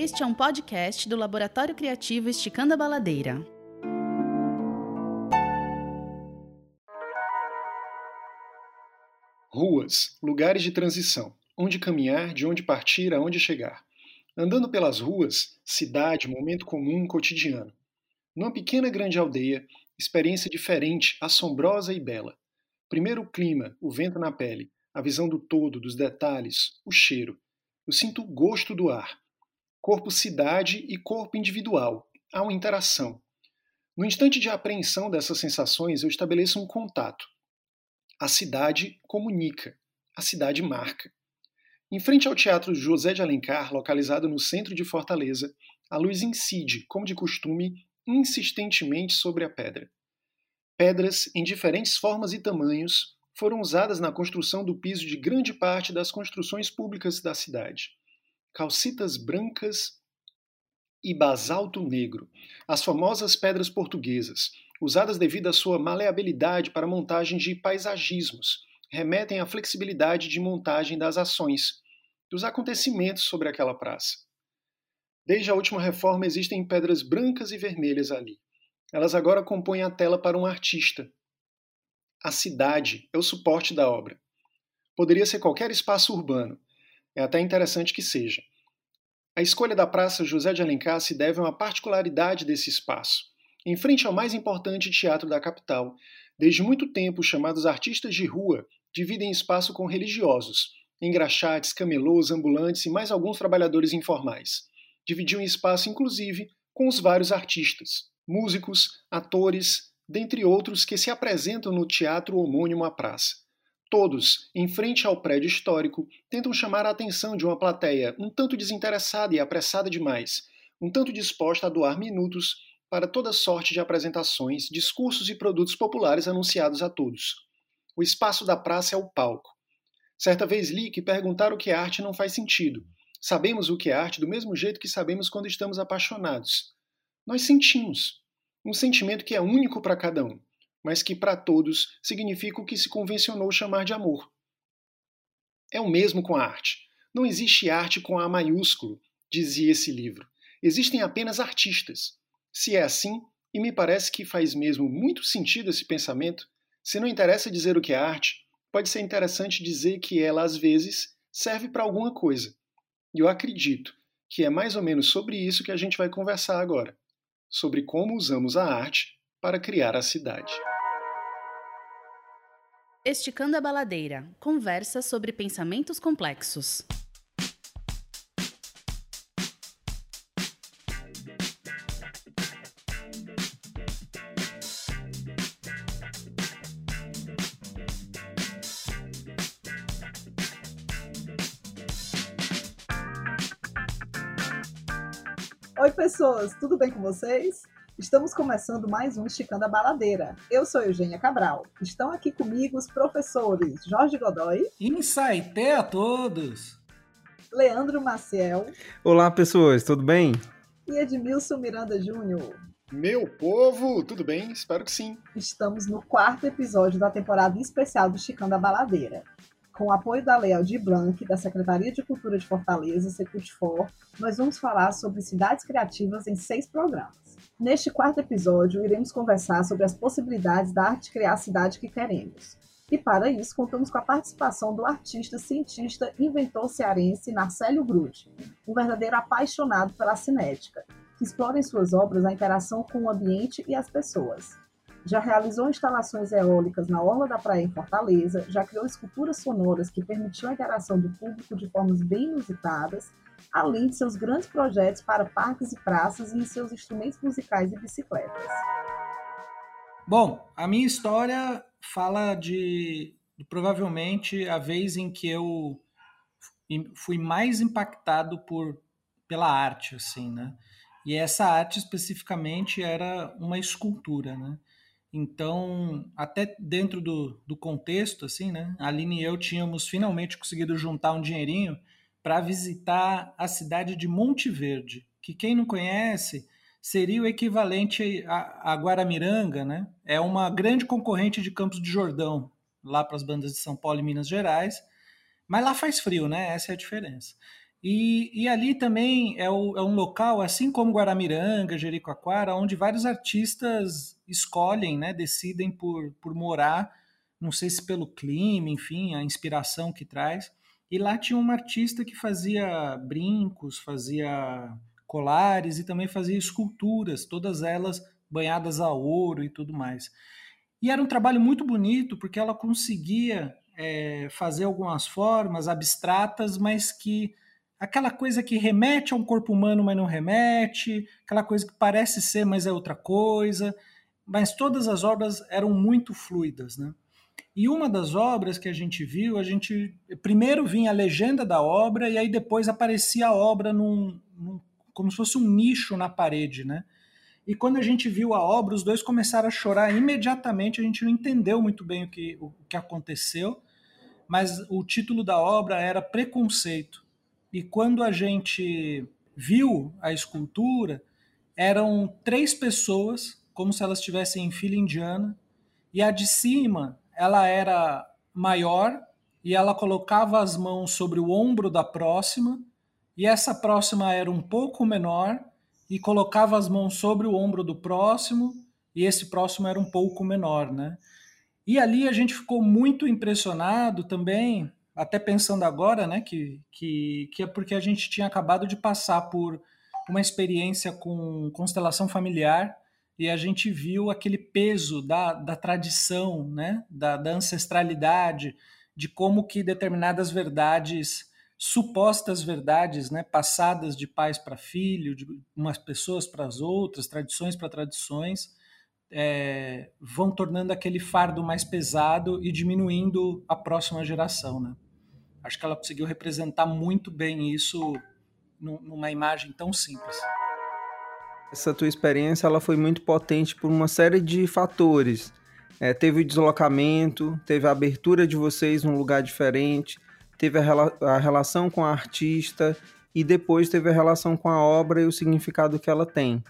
Este é um podcast do Laboratório Criativo Esticando a Baladeira. Ruas, lugares de transição, onde caminhar, de onde partir, aonde chegar. Andando pelas ruas, cidade, momento comum, cotidiano. Numa pequena grande aldeia, experiência diferente, assombrosa e bela. Primeiro o clima, o vento na pele, a visão do todo, dos detalhes, o cheiro. Eu sinto o gosto do ar. Corpo cidade e corpo individual. Há uma interação. No instante de apreensão dessas sensações, eu estabeleço um contato. A cidade comunica, a cidade marca. Em frente ao Teatro José de Alencar, localizado no centro de Fortaleza, a luz incide, como de costume, insistentemente sobre a pedra. Pedras, em diferentes formas e tamanhos, foram usadas na construção do piso de grande parte das construções públicas da cidade. Calcitas brancas e basalto negro, as famosas pedras portuguesas, usadas devido à sua maleabilidade para montagem de paisagismos, remetem à flexibilidade de montagem das ações, dos acontecimentos sobre aquela praça. Desde a última reforma existem pedras brancas e vermelhas ali. Elas agora compõem a tela para um artista. A cidade é o suporte da obra. Poderia ser qualquer espaço urbano. É até interessante que seja. A escolha da Praça José de Alencar se deve a uma particularidade desse espaço. Em frente ao mais importante teatro da capital, desde muito tempo chamados artistas de rua dividem espaço com religiosos, engraxates, camelôs, ambulantes e mais alguns trabalhadores informais. Dividiam espaço, inclusive, com os vários artistas, músicos, atores, dentre outros que se apresentam no teatro homônimo à praça. Todos, em frente ao prédio histórico, tentam chamar a atenção de uma plateia um tanto desinteressada e apressada demais, um tanto disposta a doar minutos para toda sorte de apresentações, discursos e produtos populares anunciados a todos. O espaço da praça é o palco. Certa vez li que perguntar o que é arte não faz sentido. Sabemos o que é arte do mesmo jeito que sabemos quando estamos apaixonados. Nós sentimos. Um sentimento que é único para cada um, mas que para todos significa o que se convencionou chamar de amor. É o mesmo com a arte. Não existe arte com A maiúsculo, dizia esse livro. Existem apenas artistas. Se é assim, e me parece que faz mesmo muito sentido esse pensamento, se não interessa dizer o que é arte, pode ser interessante dizer que ela, às vezes, serve para alguma coisa. E eu acredito que é mais ou menos sobre isso que a gente vai conversar agora sobre como usamos a arte para criar a cidade. Esticando a Baladeira conversa sobre pensamentos complexos. Oi, pessoas, tudo bem com vocês? Estamos começando mais um Esticando a Baladeira. Eu sou Eugênia Cabral. Estão aqui comigo os professores Jorge Godoy. Insaité a todos! Leandro Maciel. Olá, pessoas, tudo bem? E Edmilson Miranda Júnior. Meu povo, tudo bem? Espero que sim. Estamos no quarto episódio da temporada especial do Esticando a Baladeira com o apoio da Lei Aldir Blanc, da Secretaria de Cultura de Fortaleza, Secultfor, nós vamos falar sobre cidades criativas em seis programas. Neste quarto episódio, iremos conversar sobre as possibilidades da arte criar a cidade que queremos. E para isso, contamos com a participação do artista, cientista, inventor cearense Narcélio Grude, um verdadeiro apaixonado pela cinética, que explora em suas obras a interação com o ambiente e as pessoas já realizou instalações eólicas na Orla da Praia em Fortaleza, já criou esculturas sonoras que permitiam a interação do público de formas bem inusitadas, além de seus grandes projetos para parques e praças e em seus instrumentos musicais e bicicletas. Bom, a minha história fala de provavelmente a vez em que eu fui mais impactado por pela arte, assim, né? E essa arte especificamente era uma escultura, né? Então, até dentro do, do contexto, assim, né? A Aline e eu tínhamos finalmente conseguido juntar um dinheirinho para visitar a cidade de Monte Verde, que quem não conhece seria o equivalente a, a Guaramiranga, né? É uma grande concorrente de Campos de Jordão, lá para as bandas de São Paulo e Minas Gerais. Mas lá faz frio, né? Essa é a diferença. E, e ali também é, o, é, um local, assim como Guaramiranga, Jericoacoara, onde vários artistas escolhem, né, decidem por, por morar, não sei se pelo clima, enfim, a inspiração que traz. E lá tinha uma artista que fazia brincos, fazia colares e também fazia esculturas, todas elas banhadas a ouro e tudo mais. E era um trabalho muito bonito porque ela conseguia é, fazer algumas formas abstratas, mas que aquela coisa que remete a um corpo humano, mas não remete, aquela coisa que parece ser, mas é outra coisa. Mas todas as obras eram muito fluidas, né? E uma das obras que a gente viu, a gente primeiro vinha a legenda da obra e aí depois aparecia a obra num, num, como se fosse um nicho na parede, né? E quando a gente viu a obra, os dois começaram a chorar imediatamente. A gente não entendeu muito bem o que, o que aconteceu, mas o título da obra era Preconceito. E quando a gente viu a escultura, eram três pessoas, como se elas estivessem em fila indiana, e a de cima, ela era maior e ela colocava as mãos sobre o ombro da próxima, e essa próxima era um pouco menor e colocava as mãos sobre o ombro do próximo, e esse próximo era um pouco menor, né? E ali a gente ficou muito impressionado também até pensando agora, né, que, que, que é porque a gente tinha acabado de passar por uma experiência com constelação familiar e a gente viu aquele peso da, da tradição, né, da, da ancestralidade, de como que determinadas verdades, supostas verdades, né, passadas de pais para filho, de umas pessoas para as outras, tradições para tradições, é, vão tornando aquele fardo mais pesado e diminuindo a próxima geração, né? Acho que ela conseguiu representar muito bem isso numa imagem tão simples. Essa tua experiência ela foi muito potente por uma série de fatores. É, teve o deslocamento, teve a abertura de vocês num lugar diferente, teve a, rela a relação com a artista e depois teve a relação com a obra e o significado que ela tem.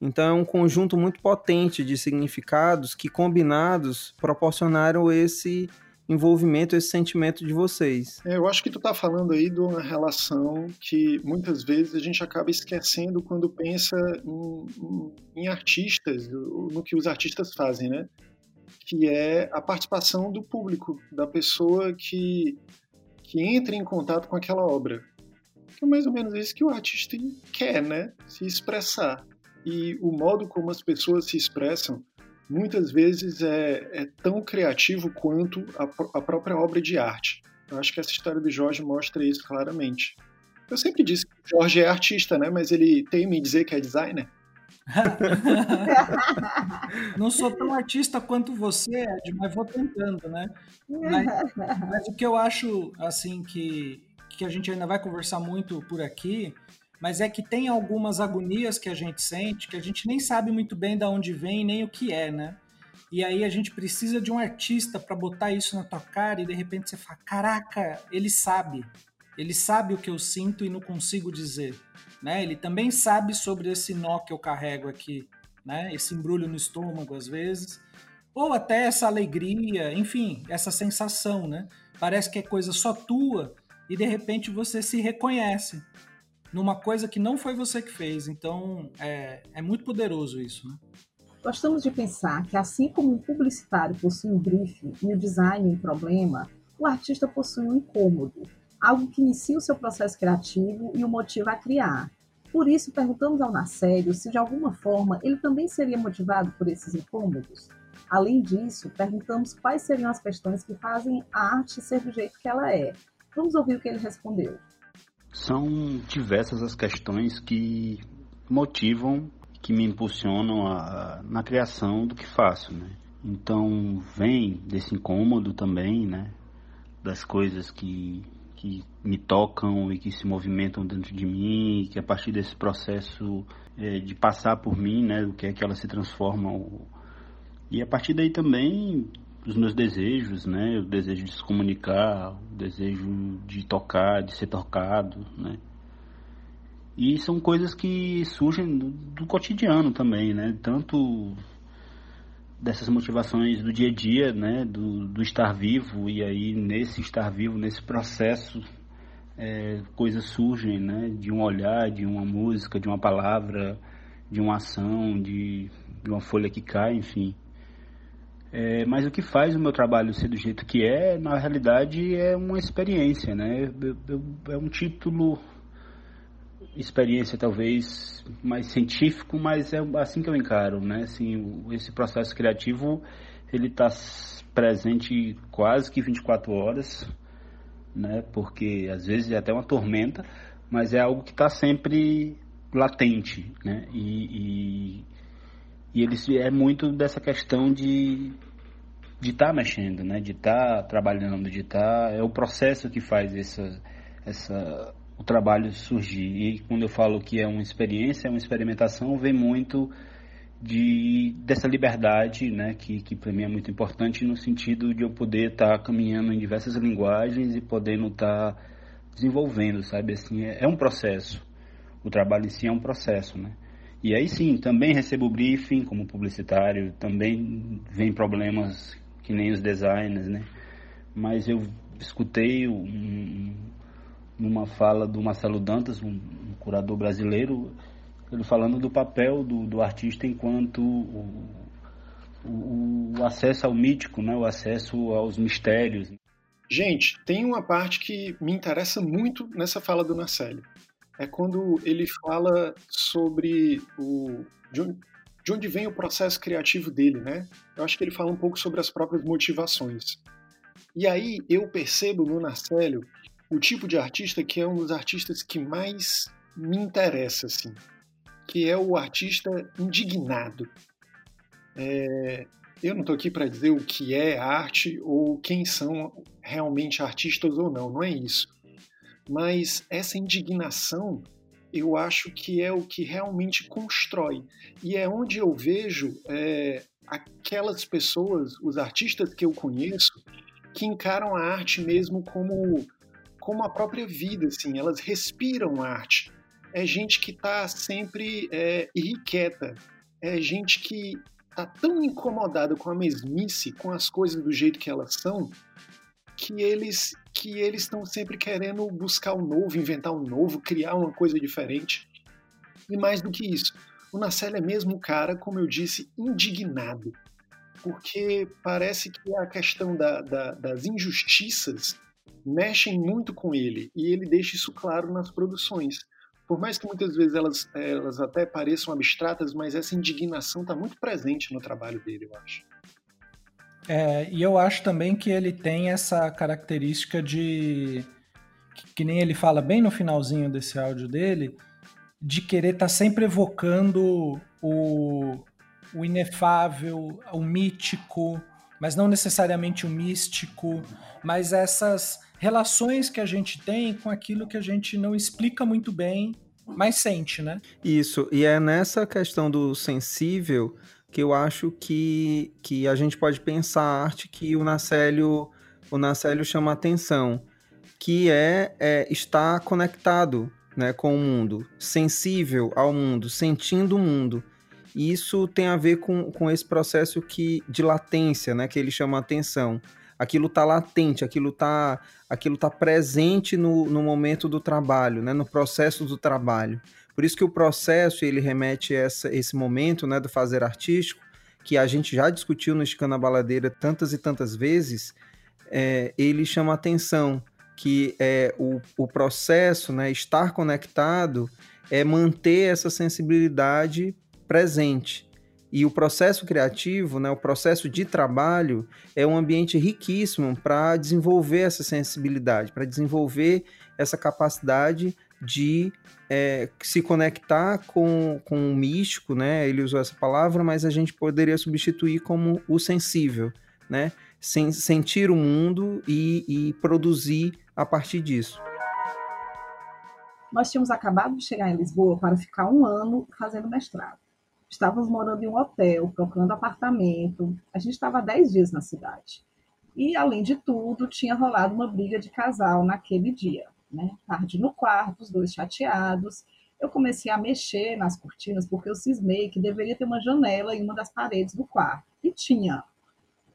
Então é um conjunto muito potente de significados que combinados proporcionaram esse envolvimento, esse sentimento de vocês. É, eu acho que tu tá falando aí de uma relação que muitas vezes a gente acaba esquecendo quando pensa em, em, artistas, no que os artistas fazem, né? Que é a participação do público, da pessoa que, que entra em contato com aquela obra. Que é mais ou menos isso que o artista quer, né? Se expressar. E o modo como as pessoas se expressam muitas vezes é, é tão criativo quanto a, a, própria obra de arte. Eu acho que essa história do Jorge mostra isso claramente. Eu sempre disse que o Jorge é artista, né? Mas ele teme dizer que é designer. Não sou tão artista quanto você, Ed, mas vou tentando, né? Mas, mas, o que eu acho, assim, que, que a gente ainda vai conversar muito por aqui, mas é que tem algumas agonias que a gente sente que a gente nem sabe muito bem de onde vem nem o que é, né? E aí a gente precisa de um artista para botar isso na tua cara e de repente você fala: "Caraca, ele sabe. Ele sabe o que eu sinto e não consigo dizer", né? Ele também sabe sobre esse nó que eu carrego aqui, né? Esse embrulho no estômago às vezes, ou até essa alegria, enfim, essa sensação, né? Parece que é coisa só tua e de repente você se reconhece numa coisa que não foi você que fez. Então é, é muito poderoso isso, né? Gostamos de pensar que, assim como um publicitário possui um briefing e o design um problema, o artista possui um incômodo, algo que inicia o seu processo criativo e o motiva a criar. Por isso, perguntamos ao Narcélio se, de alguma forma, ele também seria motivado por esses incômodos. Além disso, perguntamos quais seriam as questões que fazem a arte ser do jeito que ela é. Vamos ouvir o que ele respondeu. São diversas as questões que motivam, que me impulsionam a, na criação do que faço, né? Então vem desse incômodo também, né? Das coisas que, que me tocam e que se movimentam dentro de mim, que a partir desse processo é, de passar por mim, né? O que é que elas se transformam. E a partir daí também os meus desejos, né? O desejo de se comunicar, o desejo de tocar, de ser tocado, né? E são coisas que surgem do, do cotidiano também, né? Tanto dessas motivações do dia a dia, né? Do, do estar vivo e aí nesse estar vivo, nesse processo, é, coisas surgem, né? De um olhar, de uma música, de uma palavra, de uma ação, de, de uma folha que cai, enfim. É, mas o que faz o meu trabalho ser do jeito que é, na realidade, é uma experiência, né? É um título, experiência talvez mais científico, mas é assim que eu encaro, né? Assim, esse processo criativo, ele está presente quase que 24 horas, né? Porque às vezes é até uma tormenta, mas é algo que está sempre latente, né? E, e, e ele é muito dessa questão de de estar tá mexendo, né? De estar tá trabalhando, de estar tá, é o processo que faz essa essa o trabalho surgir. E quando eu falo que é uma experiência, é uma experimentação, vem muito de dessa liberdade, né, que, que para mim é muito importante no sentido de eu poder estar tá caminhando em diversas linguagens e podendo estar tá desenvolvendo, sabe, assim, é, é, um processo. O trabalho em si é um processo, né? E aí sim, também recebo briefing como publicitário, também vem problemas que nem os designers, né? Mas eu escutei um, numa fala do Marcelo Dantas, um, um curador brasileiro, ele falando do papel do, do artista enquanto o, o, o, acesso ao mítico, né? o acesso aos mistérios. Gente, tem uma parte que me interessa muito nessa fala do Narcélio. É quando ele fala sobre o, de onde vem o processo criativo dele, né? Eu acho que ele fala um pouco sobre as próprias motivações. E aí eu percebo no Narcélio o tipo de artista que é um dos artistas que mais me interessa, assim que é o artista indignado. É, eu não estou aqui para dizer o que é arte ou quem são realmente artistas ou não, não é isso. Mas essa indignação eu acho que é o que realmente constrói. E é onde eu vejo é, aquelas pessoas, os artistas que eu conheço, que encaram a arte mesmo como, como a própria vida, assim, elas respiram arte é gente que está sempre é, irrequieta, é gente que está tão incomodada com a mesmice, com as coisas do jeito que elas são, que eles que eles estão sempre querendo buscar o um novo, inventar um novo, criar uma coisa diferente. E mais do que isso, o Nacelle é mesmo um cara, como eu disse, indignado, porque parece que a questão da, da, das injustiças mexem muito com ele e ele deixa isso claro nas produções por mais que muitas vezes elas, elas até pareçam abstratas, mas essa indignação está muito presente no trabalho dele, eu acho. É, e eu acho também que ele tem essa característica de. Que, que nem ele fala bem no finalzinho desse áudio dele, de querer estar tá sempre evocando o, o inefável, o mítico, mas não necessariamente o místico, mas essas relações que a gente tem com aquilo que a gente não explica muito bem, mas sente, né? Isso, e é nessa questão do sensível que eu acho que, que a gente pode pensar a arte que o Nacélio, o Nacélio chama atenção, que é, é estar conectado né, com o mundo, sensível ao mundo, sentindo o mundo. E isso tem a ver com, com esse processo que, de latência, né, que ele chama atenção aquilo está latente, aquilo está aquilo tá presente no, no momento do trabalho, né, no processo do trabalho. Por isso que o processo ele remete a essa, esse momento né, do fazer artístico, que a gente já discutiu no Escana Baladeira tantas e tantas vezes, é, ele chama atenção que é o, o processo, né, estar conectado, é manter essa sensibilidade presente. E o processo criativo, né, o processo de trabalho, é um ambiente riquíssimo para desenvolver essa sensibilidade, para desenvolver essa capacidade de é, se conectar com, com o místico, né? Ele usou essa palavra, mas a gente poderia substituir como o sensível, né? Sentir o mundo e, e produzir a partir disso. Nós tínhamos acabado de chegar em Lisboa para ficar um ano fazendo mestrado. Estávamos morando em um hotel, procurando apartamento. A gente estava 10 dias na cidade. E, além de tudo, tinha rolado uma briga de casal naquele dia. Né? Tarde no quarto, os dois chateados. Eu comecei a mexer nas cortinas porque eu cismei que deveria ter uma janela em uma das paredes do quarto. E tinha.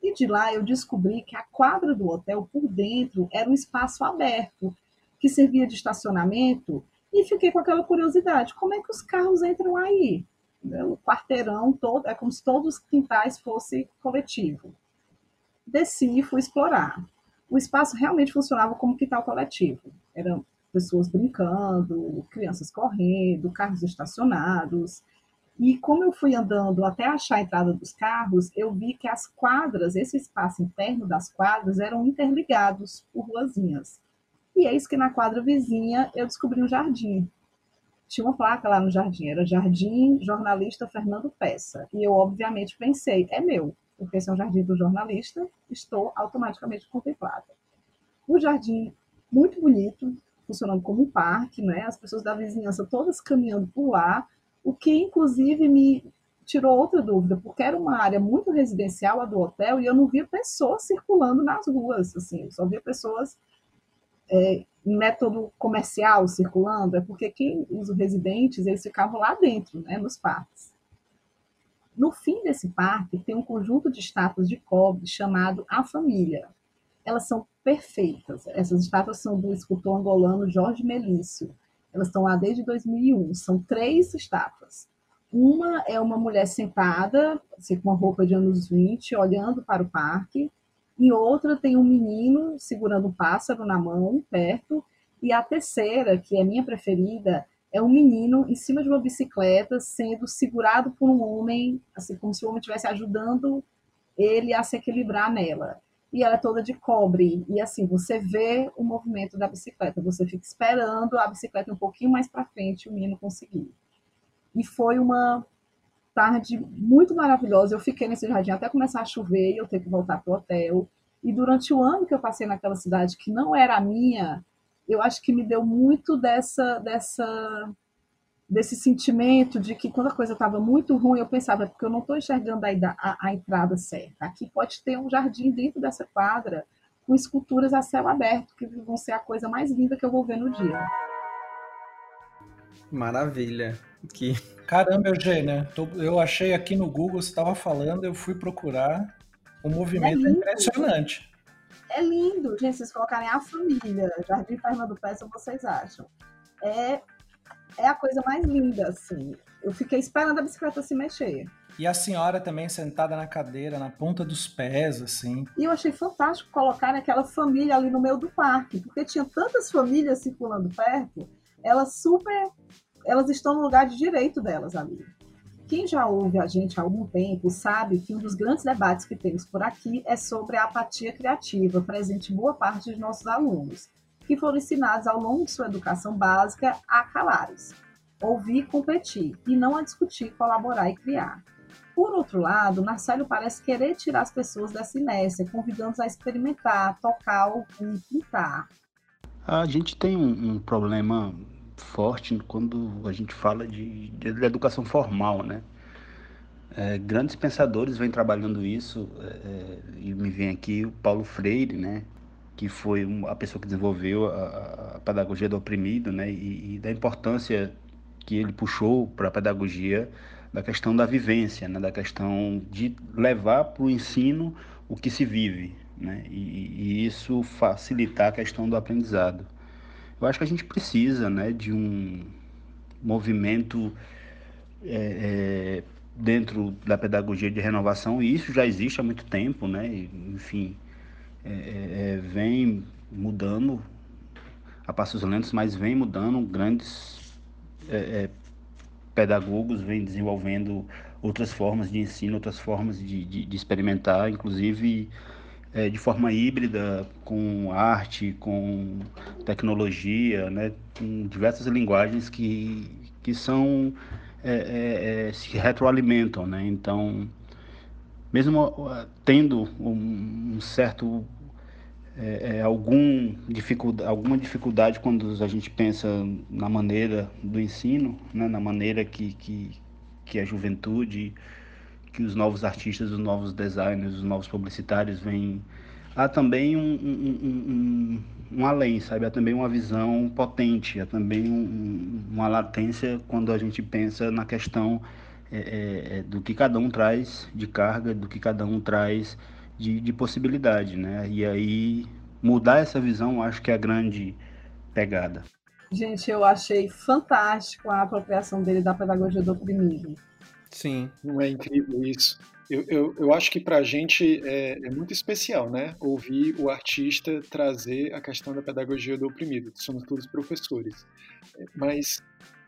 E de lá eu descobri que a quadra do hotel, por dentro, era um espaço aberto. que servia de estacionamento, e fiquei com aquela curiosidade: como é que os carros entram aí? O quarteirão todo, é como se todos os quintais fossem coletivo. Desci e fui explorar. O espaço realmente funcionava como quintal coletivo. Eram pessoas brincando, crianças correndo, carros estacionados. E como eu fui andando até achar a entrada dos carros, eu vi que as quadras, esse espaço interno das quadras, eram interligados por ruazinhas. E eis que na quadra vizinha eu descobri um jardim. Tinha uma placa lá no jardim, era Jardim Jornalista Fernando Peça. E eu, obviamente, pensei, é meu, porque esse é um jardim do jornalista, estou automaticamente contemplada. O jardim, muito bonito, funcionando como um parque, né? as pessoas da vizinhança todas caminhando por lá, o que inclusive me tirou outra dúvida, porque era uma área muito residencial a do hotel e eu não via pessoas circulando nas ruas, assim, eu só via pessoas é, em método comercial circulando, é porque quem, os residentes, eles ficavam lá dentro, né, nos parques. No fim desse parque tem um conjunto de estátuas de cobre chamado A Família. Elas são perfeitas. Essas estátuas são do escultor angolano Jorge Melício. Elas estão lá desde 2001. São três estátuas. Uma é uma mulher sentada, assim, com uma roupa de anos 20, olhando para o parque. Em outra tem um menino segurando um pássaro na mão, perto. E a terceira, que é minha preferida, é um menino em cima de uma bicicleta sendo segurado por um homem, assim como se o homem estivesse ajudando ele a se equilibrar nela e ela é toda de cobre. E assim, você vê o movimento da bicicleta, você fica esperando a bicicleta um pouquinho mais para frente o menino conseguir. E foi uma tarde muito maravilhosa. Eu fiquei nesse jardim até começar a chover e eu ter que voltar para o hotel. E durante o ano que eu passei naquela cidade que não era a minha, eu acho que me deu muito dessa dessa desse sentimento de que quando a coisa estava muito ruim, eu pensava, porque eu não estou enxergando a, a, a, entrada certa. Aqui pode ter um jardim dentro dessa quadra com esculturas a céu aberto, que vão ser a coisa mais linda que eu vou ver no dia. Maravilha. Que... Caramba, Eugênia, eu achei aqui no Google, você estava falando, eu fui procurar. O movimento é, é impressionante. É lindo, gente. Vocês colocarem a família, Jardim Fernando Peça, vocês acham. É é a coisa mais linda, assim. Eu fiquei esperando a bicicleta se mexer. E a senhora também sentada na cadeira, na ponta dos pés, assim. E eu achei fantástico colocar aquela família ali no meio do parque, porque tinha tantas famílias circulando perto, elas super. Elas estão no lugar de direito delas ali. Quem já ouve a gente há algum tempo sabe que um dos grandes debates que temos por aqui é sobre a apatia criativa, presente em boa parte dos nossos alunos que foram ensinados ao longo de sua educação básica a calar-se, ouvir, competir e não a discutir, colaborar e criar. Por outro lado, Marcelo parece querer tirar as pessoas dessa inércia, convidando-os a experimentar, tocar, ouvir, pintar. A gente tem um, problema forte quando a gente fala de, de, educação formal, né? É, grandes pensadores vêm trabalhando isso, é, é e me vem aqui o Paulo Freire, né? que foi a pessoa que desenvolveu a, a pedagogia do oprimido, né, e, e, da importância que ele puxou para a pedagogia da questão da vivência, né, da questão de levar para o ensino o que se vive, né, e, e, isso facilitar a questão do aprendizado. Eu acho que a gente precisa, né, de um movimento é, é, dentro da pedagogia de renovação e isso já existe há muito tempo, né, enfim é, é, é, vem mudando a passos lentos, mas vem mudando. Grandes é, pedagogos vêm desenvolvendo outras formas de ensino, outras formas de, de, de experimentar, inclusive é, de forma híbrida, com arte, com tecnologia, né, com diversas linguagens que, que são se retroalimentam, né? Então mesmo tendo um, certo é, é, algum dificuldade, alguma dificuldade quando a gente pensa na maneira do ensino, né, na maneira que, que, que a juventude, que os novos artistas, os novos designers, os novos publicitários vêm. Há também um, um, um, um, além, sabe? Há também uma visão potente, há também uma latência quando a gente pensa na questão é, é, é, do que cada um traz de carga, do que cada um traz de, de possibilidade, né? E aí mudar essa visão, acho que é a grande pegada. Gente, eu achei fantástico a apropriação dele da pedagogia do oprimido. Sim. Não é incrível isso? Eu, eu, eu acho que para a gente é, é, muito especial, né? Ouvir o artista trazer a questão da pedagogia do oprimido. Somos todos professores. Mas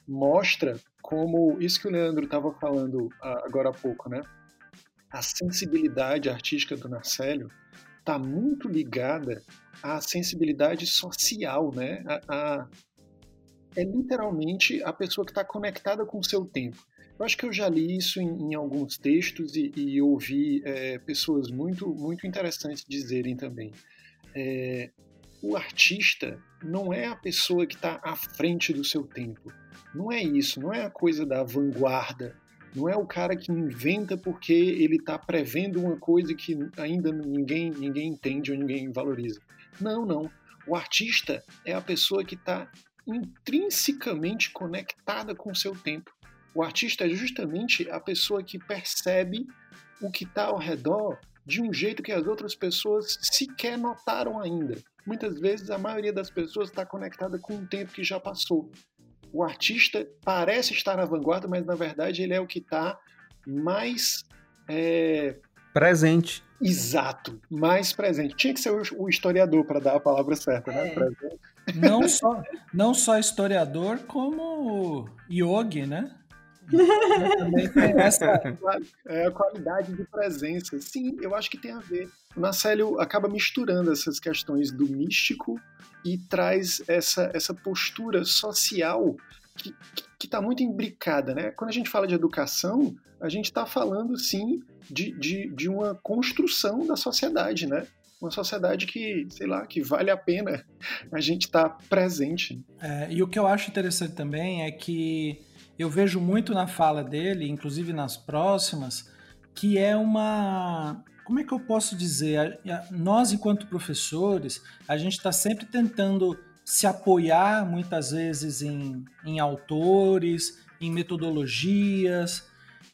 mostra como isso que o Leandro estava falando agora há pouco, né? A sensibilidade artística do Narcélio está muito ligada à sensibilidade social, né? A, a, é literalmente a pessoa que está conectada com o seu tempo. Eu acho que eu já li isso em, em alguns textos e, e ouvi é, pessoas muito, muito interessantes dizerem também. É, o artista não é a pessoa que está à frente do seu tempo. Não é isso, não é a coisa da vanguarda. Não é o cara que inventa porque ele está prevendo uma coisa que ainda ninguém, ninguém entende ou ninguém valoriza. Não, não. O artista é a pessoa que está intrinsecamente conectada com o seu tempo. O artista é justamente a pessoa que percebe o que está ao redor de um jeito que as outras pessoas sequer notaram ainda. Muitas vezes a maioria das pessoas está conectada com um tempo que já passou. O artista parece estar na vanguarda, mas na verdade ele é o que está mais é... presente. Exato, mais presente. Tinha que ser o historiador para dar a palavra certa, né? É. Presente. Não só, não só historiador, como yogi, né? também tem essa é, a qualidade de presença. Sim, eu acho que tem a ver. O Nacélio acaba misturando essas questões do místico e traz essa, essa postura social que está muito imbricada. Né? Quando a gente fala de educação, a gente está falando, sim, de, de, de uma construção da sociedade, né? uma sociedade que, sei lá, que vale a pena a gente estar tá presente. É, e o que eu acho interessante também é que eu vejo muito na fala dele, inclusive nas próximas, que é uma. Como é que eu posso dizer? Nós, enquanto professores, a gente está sempre tentando se apoiar, muitas vezes, em, em autores, em metodologias,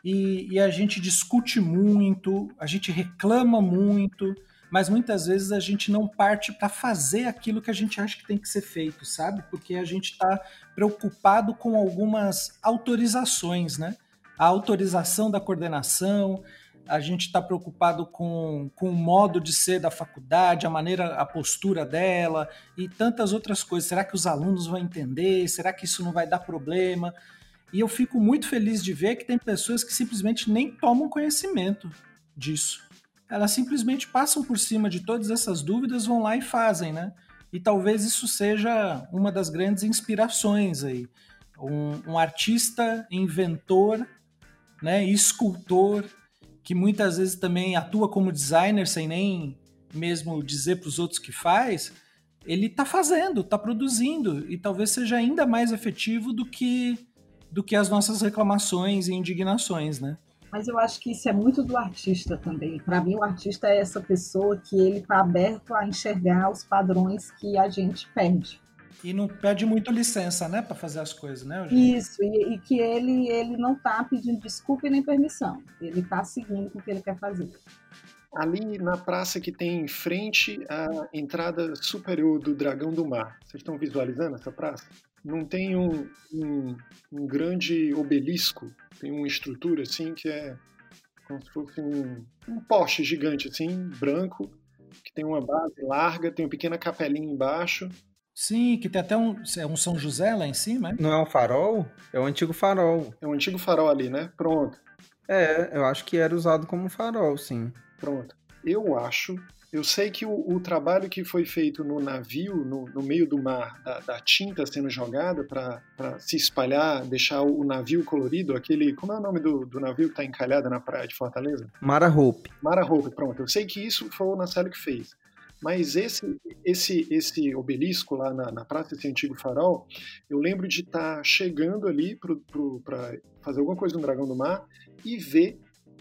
e, e a gente discute muito, a gente reclama muito, mas muitas vezes a gente não parte para fazer aquilo que a gente acha que tem que ser feito, sabe? Porque a gente está preocupado com algumas autorizações, né? A autorização da coordenação, a gente está preocupado com, com o modo de ser da faculdade, a maneira, a postura dela e tantas outras coisas. Será que os alunos vão entender? Será que isso não vai dar problema? E eu fico muito feliz de ver que tem pessoas que simplesmente nem tomam conhecimento disso elas simplesmente passam por cima de todas essas dúvidas, vão lá e fazem, né? E talvez isso seja uma das grandes inspirações aí. Um, um artista, inventor, né, escultor, que muitas vezes também atua como designer sem nem mesmo dizer para os outros que faz, ele está fazendo, está produzindo e talvez seja ainda mais efetivo do que do que as nossas reclamações e indignações, né? Mas eu acho que isso é muito do artista também. Para mim, o artista é essa pessoa que ele está aberto a enxergar os padrões que a gente perde. E não pede muito licença, né, para fazer as coisas, né? Eugênio? Isso, e, e, que ele, ele não está pedindo desculpa e nem permissão. Ele está seguindo o que ele quer fazer. Ali na praça que tem em frente à entrada superior do Dragão do Mar. Vocês estão visualizando essa praça? Não tem um, um, um grande obelisco tem uma estrutura assim que é como se fosse um, um poste gigante assim, branco, que tem uma base larga, tem uma pequena capelinha embaixo. Sim, que tem até um, é um São José lá em cima, é? Não é um farol? É o um antigo farol. É um antigo farol ali, né? Pronto. É, eu acho que era usado como farol, sim. Pronto. Eu acho eu sei que o, o, trabalho que foi feito no navio, no, no meio do mar, da, da tinta sendo jogada para se espalhar, deixar o navio colorido, aquele. Como é o nome do, do navio que está encalhado na praia de Fortaleza? Mara Hope. Mara Hope, pronto. Eu sei que isso foi o Nacélio que fez. Mas esse, esse, esse obelisco lá na, na praça, esse antigo farol, eu lembro de estar tá chegando ali para fazer alguma coisa no Dragão do Mar e ver.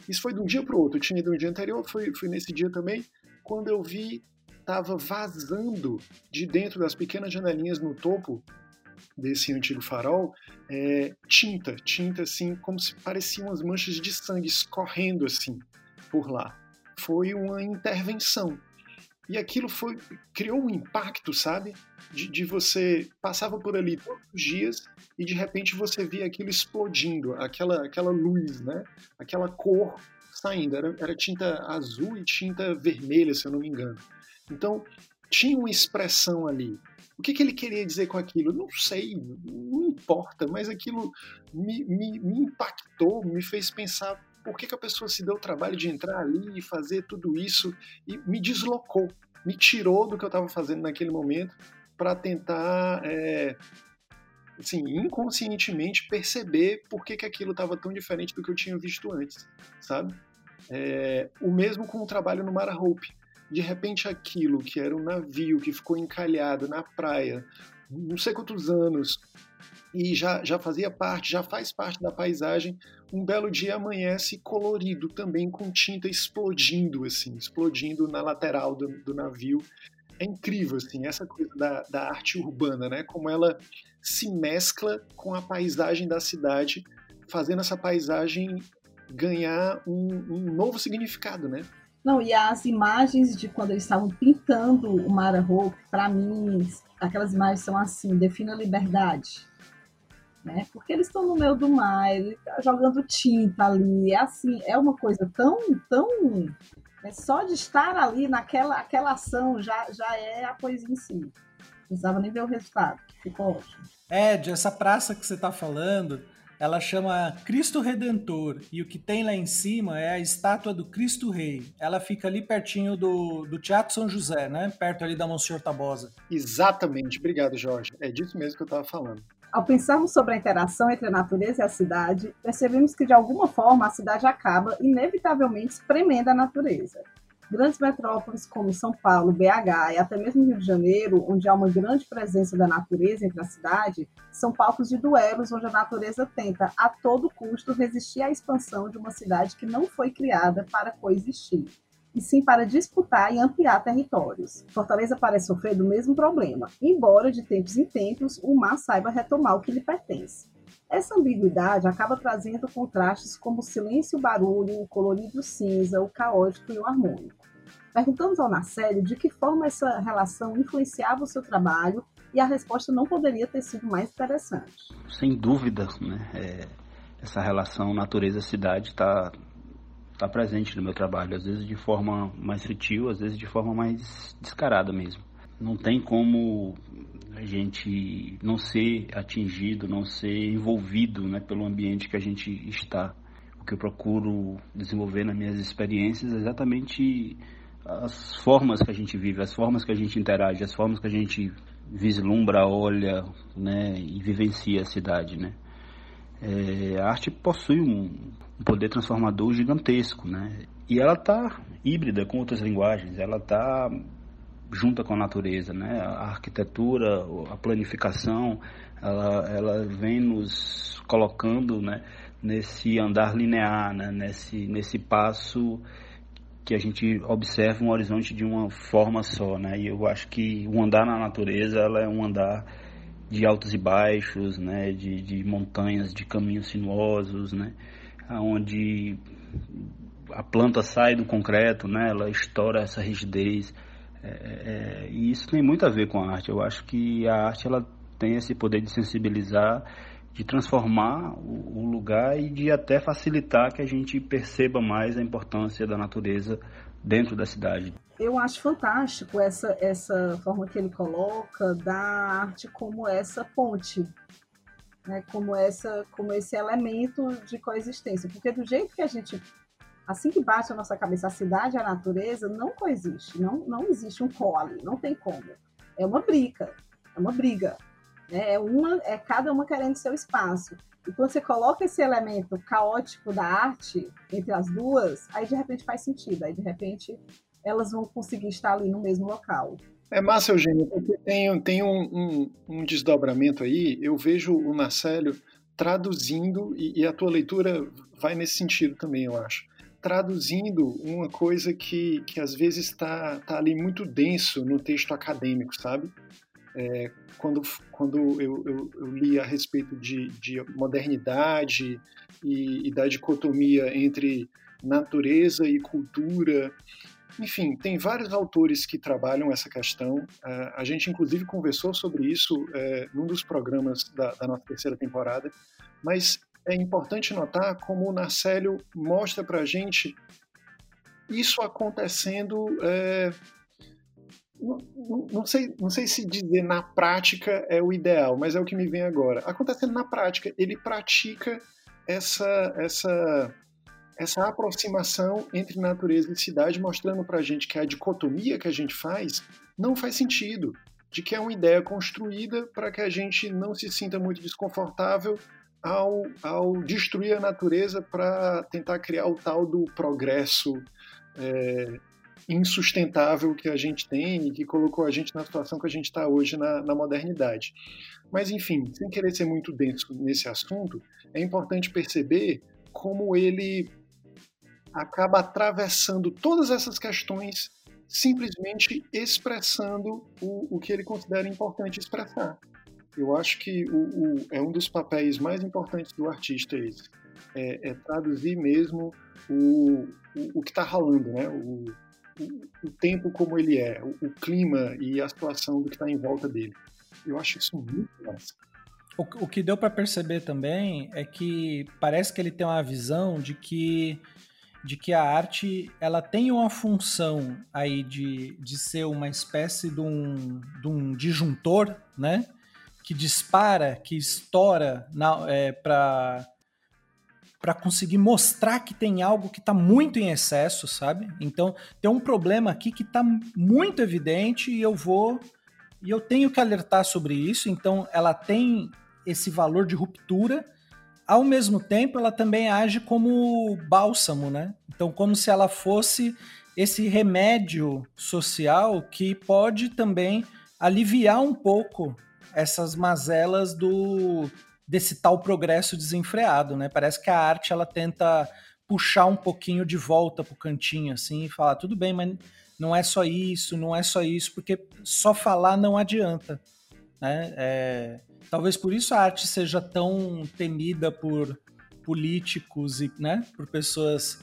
Isso foi de um dia para o outro. Eu tinha ido no dia anterior, fui, fui nesse dia também quando eu vi, estava vazando de dentro das pequenas janelinhas no topo desse antigo farol é, tinta, tinta assim, como se pareciam umas manchas de sangue escorrendo assim por lá. Foi uma intervenção. E aquilo foi criou um impacto, sabe? De, de, você passava por ali todos os dias e de repente você via aquilo explodindo, aquela aquela luz, né? Aquela cor saindo. Era, era tinta azul e tinta vermelha, se eu não me engano. Então tinha uma expressão ali. O que, que ele queria dizer com aquilo? Não sei, não importa, mas aquilo me, me, me impactou, me fez pensar por que, que a pessoa se deu o trabalho de entrar ali e fazer tudo isso e me deslocou, me tirou do que eu estava fazendo naquele momento para tentar, é, assim, inconscientemente perceber por que, que aquilo estava tão diferente do que eu tinha visto antes, sabe? É, o mesmo com o trabalho no Mara Hope de repente aquilo que era um navio que ficou encalhado na praia não sei quantos anos e já, já fazia parte, já faz parte da paisagem, um belo dia amanhece colorido também com tinta explodindo, assim, explodindo na lateral do, do navio. É incrível, assim, essa coisa da, da arte urbana, né? Como ela se mescla com a paisagem da cidade, fazendo essa paisagem ganhar um, um novo significado, né? Não, e as imagens de quando eles estavam pintando o Mara Hope, para mim, aquelas imagens são assim, defina a liberdade. Né? Porque eles estão no meio do mar, ele tá jogando tinta ali, é assim, é uma coisa tão, tão é só de estar ali naquela aquela ação já, já é a poesia em si. Não precisava nem ver o resultado, ficou ótimo. Ed, essa praça que você está falando, ela chama Cristo Redentor e o que tem lá em cima é a estátua do Cristo Rei. Ela fica ali pertinho do, do Teatro São José, né? Perto ali da Monsenhor Tabosa. Exatamente, obrigado Jorge. É disso mesmo que eu estava falando. Ao pensarmos sobre a interação entre a natureza e a cidade, percebemos que de alguma forma a cidade acaba inevitavelmente espremendo a natureza. Grandes metrópoles como São Paulo, BH e até mesmo Rio de Janeiro, onde há uma grande presença da natureza entre a cidade, são palcos de duelos onde a natureza tenta, a todo custo, resistir à expansão de uma cidade que não foi criada para coexistir, e sim para disputar e ampliar territórios. Fortaleza parece sofrer do mesmo problema, embora de tempos em tempos o mar saiba retomar o que lhe pertence. Essa ambiguidade acaba trazendo contrastes como o silêncio e o barulho, o colorido cinza, o caótico e o harmônico. Perguntamos ao Narcélio de que forma essa relação influenciava o seu trabalho e a resposta não poderia ter sido mais interessante. Sem dúvida, né? É, essa relação natureza-cidade está tá presente no meu trabalho, às vezes de forma mais sutil, às vezes de forma mais descarada mesmo. Não tem como a gente não ser atingido, não ser envolvido né, pelo ambiente que a gente está. O que eu procuro desenvolver nas minhas experiências é exatamente as formas que a gente vive, as formas que a gente interage, as formas que a gente vislumbra, olha né, e vivencia a cidade. Né? É, a arte possui um, um, poder transformador gigantesco, né? E ela está híbrida com outras linguagens, ela está junta com a natureza, né? A arquitetura, a planificação, ela, ela vem nos colocando, né? Nesse andar linear, né? Nesse, nesse passo que a gente observa um horizonte de uma forma só, né? E eu acho que o andar na natureza, ela é um andar de altos e baixos, né? De, de montanhas, de caminhos sinuosos, né? Onde a planta sai do concreto, né? Ela estoura essa rigidez. É, é, e isso tem muito a ver com a arte. Eu acho que a arte ela tem esse poder de sensibilizar de transformar o, o lugar e de até facilitar que a gente perceba mais a importância da natureza dentro da cidade. Eu acho fantástico essa, essa forma que ele coloca da arte como essa ponte, né? como, essa, como esse elemento de coexistência. Porque do jeito que a gente, assim que bate a nossa cabeça, a cidade e a natureza não coexiste, não, não existe um cole, não tem como. É uma briga, é uma briga. Né? É, uma, é cada uma querendo seu espaço. E quando você coloca esse elemento caótico da arte entre as duas, aí de repente faz sentido. Aí de repente elas vão conseguir estar ali no mesmo local. É massa, Eugênio, porque tem, tem um, um, um desdobramento aí. Eu vejo o Marcelo traduzindo, e, e, a tua leitura vai nesse sentido também, eu acho. Traduzindo uma coisa que, que às vezes está tá ali muito denso no texto acadêmico, sabe? É, quando quando eu, eu, eu, li a respeito de, de modernidade e, e, da dicotomia entre natureza e cultura, enfim, tem vários autores que trabalham essa questão. É, a gente, inclusive, conversou sobre isso é, num dos programas da, da nossa terceira temporada. Mas é importante notar como o Narcélio mostra para a gente isso acontecendo. É, não, não, sei, não sei se dizer na prática é o ideal, mas é o que me vem agora. Acontecendo na prática, ele pratica essa, essa essa aproximação entre natureza e cidade, mostrando para a gente que a dicotomia que a gente faz não faz sentido, de que é uma ideia construída para que a gente não se sinta muito desconfortável ao, ao destruir a natureza para tentar criar o tal do progresso é, insustentável que a gente tem e que colocou a gente na situação que a gente está hoje na, na modernidade. Mas, enfim, sem querer ser muito denso nesse assunto, é importante perceber como ele acaba atravessando todas essas questões simplesmente expressando o, o que ele considera importante expressar. Eu acho que o, o, é um dos papéis mais importantes do artista esse, é, é traduzir mesmo o, o, que está rolando, né? O, o, tempo como ele é, o, clima e a situação do que está em volta dele. Eu acho isso muito massa. O, o que deu para perceber também é que parece que ele tem uma visão de que de que a arte ela tem uma função aí de, de ser uma espécie de um, de um disjuntor, né? Que dispara, que estoura é, para para conseguir mostrar que tem algo que está muito em excesso, sabe? Então tem um problema aqui que está muito evidente e eu vou e eu tenho que alertar sobre isso. Então ela tem esse valor de ruptura ao mesmo tempo, ela também age como bálsamo, né? Então, como se ela fosse esse remédio social que pode também aliviar um pouco essas mazelas do desse tal progresso desenfreado, né? Parece que a arte ela tenta puxar um pouquinho de volta pro cantinho assim e falar tudo bem, mas não é só isso, não é só isso, porque só falar não adianta, né? É, Talvez por isso a arte seja tão temida por políticos e, né, por pessoas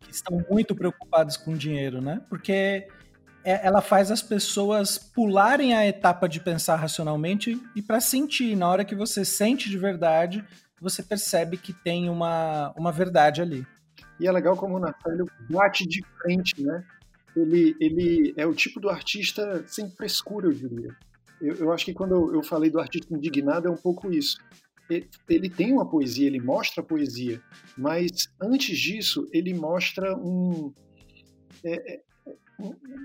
que estão muito preocupadas com dinheiro, né? Porque ela faz as pessoas pularem a etapa de pensar racionalmente e para sentir. Na hora que você sente de verdade, você percebe que tem uma, uma verdade ali. E é legal como o Natália bate de frente, né? Ele, ele é o tipo do artista sem frescura, eu diria eu, eu acho que quando eu falei do artista indignado é um pouco isso. Ele tem uma poesia, ele mostra a poesia, mas antes disso ele mostra um, é, é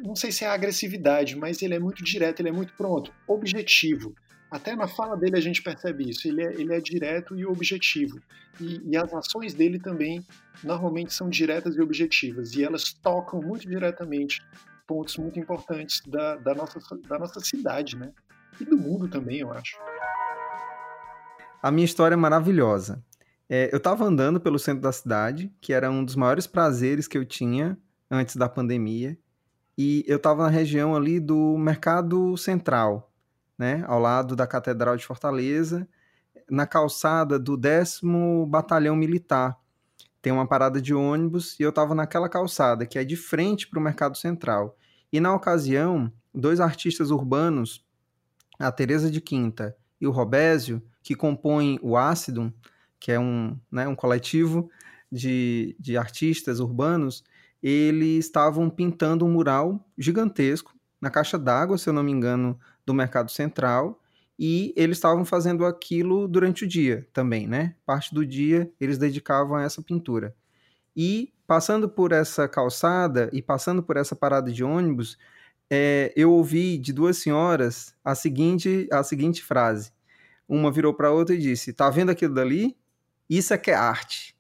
não sei se é agressividade, mas ele é muito direto, ele é muito pronto, objetivo. Até na fala dele a gente percebe isso. Ele é, ele é direto e objetivo. E, e, as ações dele também normalmente são diretas e objetivas. E elas tocam muito diretamente pontos muito importantes da, da, nossa, da nossa cidade, né? E do mundo também, eu acho. A minha história é maravilhosa. É, eu estava andando pelo centro da cidade, que era um dos maiores prazeres que eu tinha antes da pandemia, e eu estava na região ali do Mercado Central, né, ao lado da Catedral de Fortaleza, na calçada do 10 Batalhão Militar. Tem uma parada de ônibus e eu estava naquela calçada, que é de frente para o Mercado Central. E na ocasião, dois artistas urbanos, a Teresa de Quinta e o Robésio, que compõem o Ácido, que é um, né, um coletivo de, de artistas urbanos, eles estavam pintando um mural gigantesco na caixa d'água, se eu não me engano, do Mercado Central, e eles estavam fazendo aquilo durante o dia também, né? Parte do dia eles dedicavam a essa pintura. E passando por essa calçada e passando por essa parada de ônibus, é, eu ouvi de duas senhoras a seguinte, a seguinte frase. Uma virou para outra e disse: "Tá vendo aquilo dali? Isso é que é arte."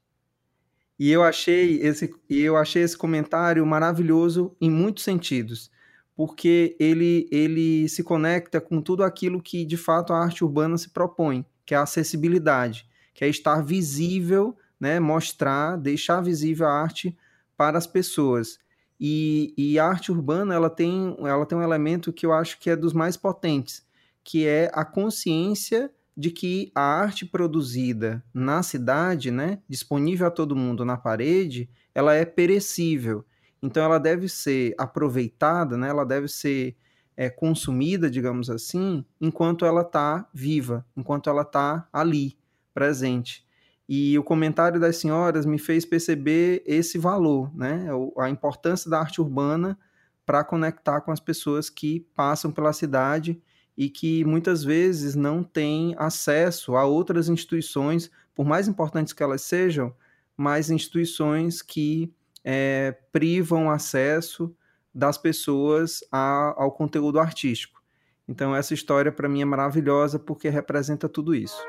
E eu achei esse, eu achei esse comentário maravilhoso em muitos sentidos, porque ele, ele se conecta com tudo aquilo que de fato a arte urbana se propõe, que é a acessibilidade, que é estar visível né, mostrar, deixar visível a arte para as pessoas. E, e, a arte urbana ela tem, ela tem um elemento que eu acho que é dos mais potentes, que é a consciência de que a arte produzida na cidade, né, disponível a todo mundo na parede, ela é perecível. Então ela deve ser aproveitada, né? ela deve ser é, consumida, digamos assim, enquanto ela está viva, enquanto ela está ali, presente. E o comentário das senhoras me fez perceber esse valor, né? a importância da arte urbana para conectar com as pessoas que passam pela cidade e que muitas vezes não têm acesso a outras instituições, por mais importantes que elas sejam, mas instituições que é, privam acesso das pessoas a, ao conteúdo artístico. Então essa história para mim é maravilhosa porque representa tudo isso.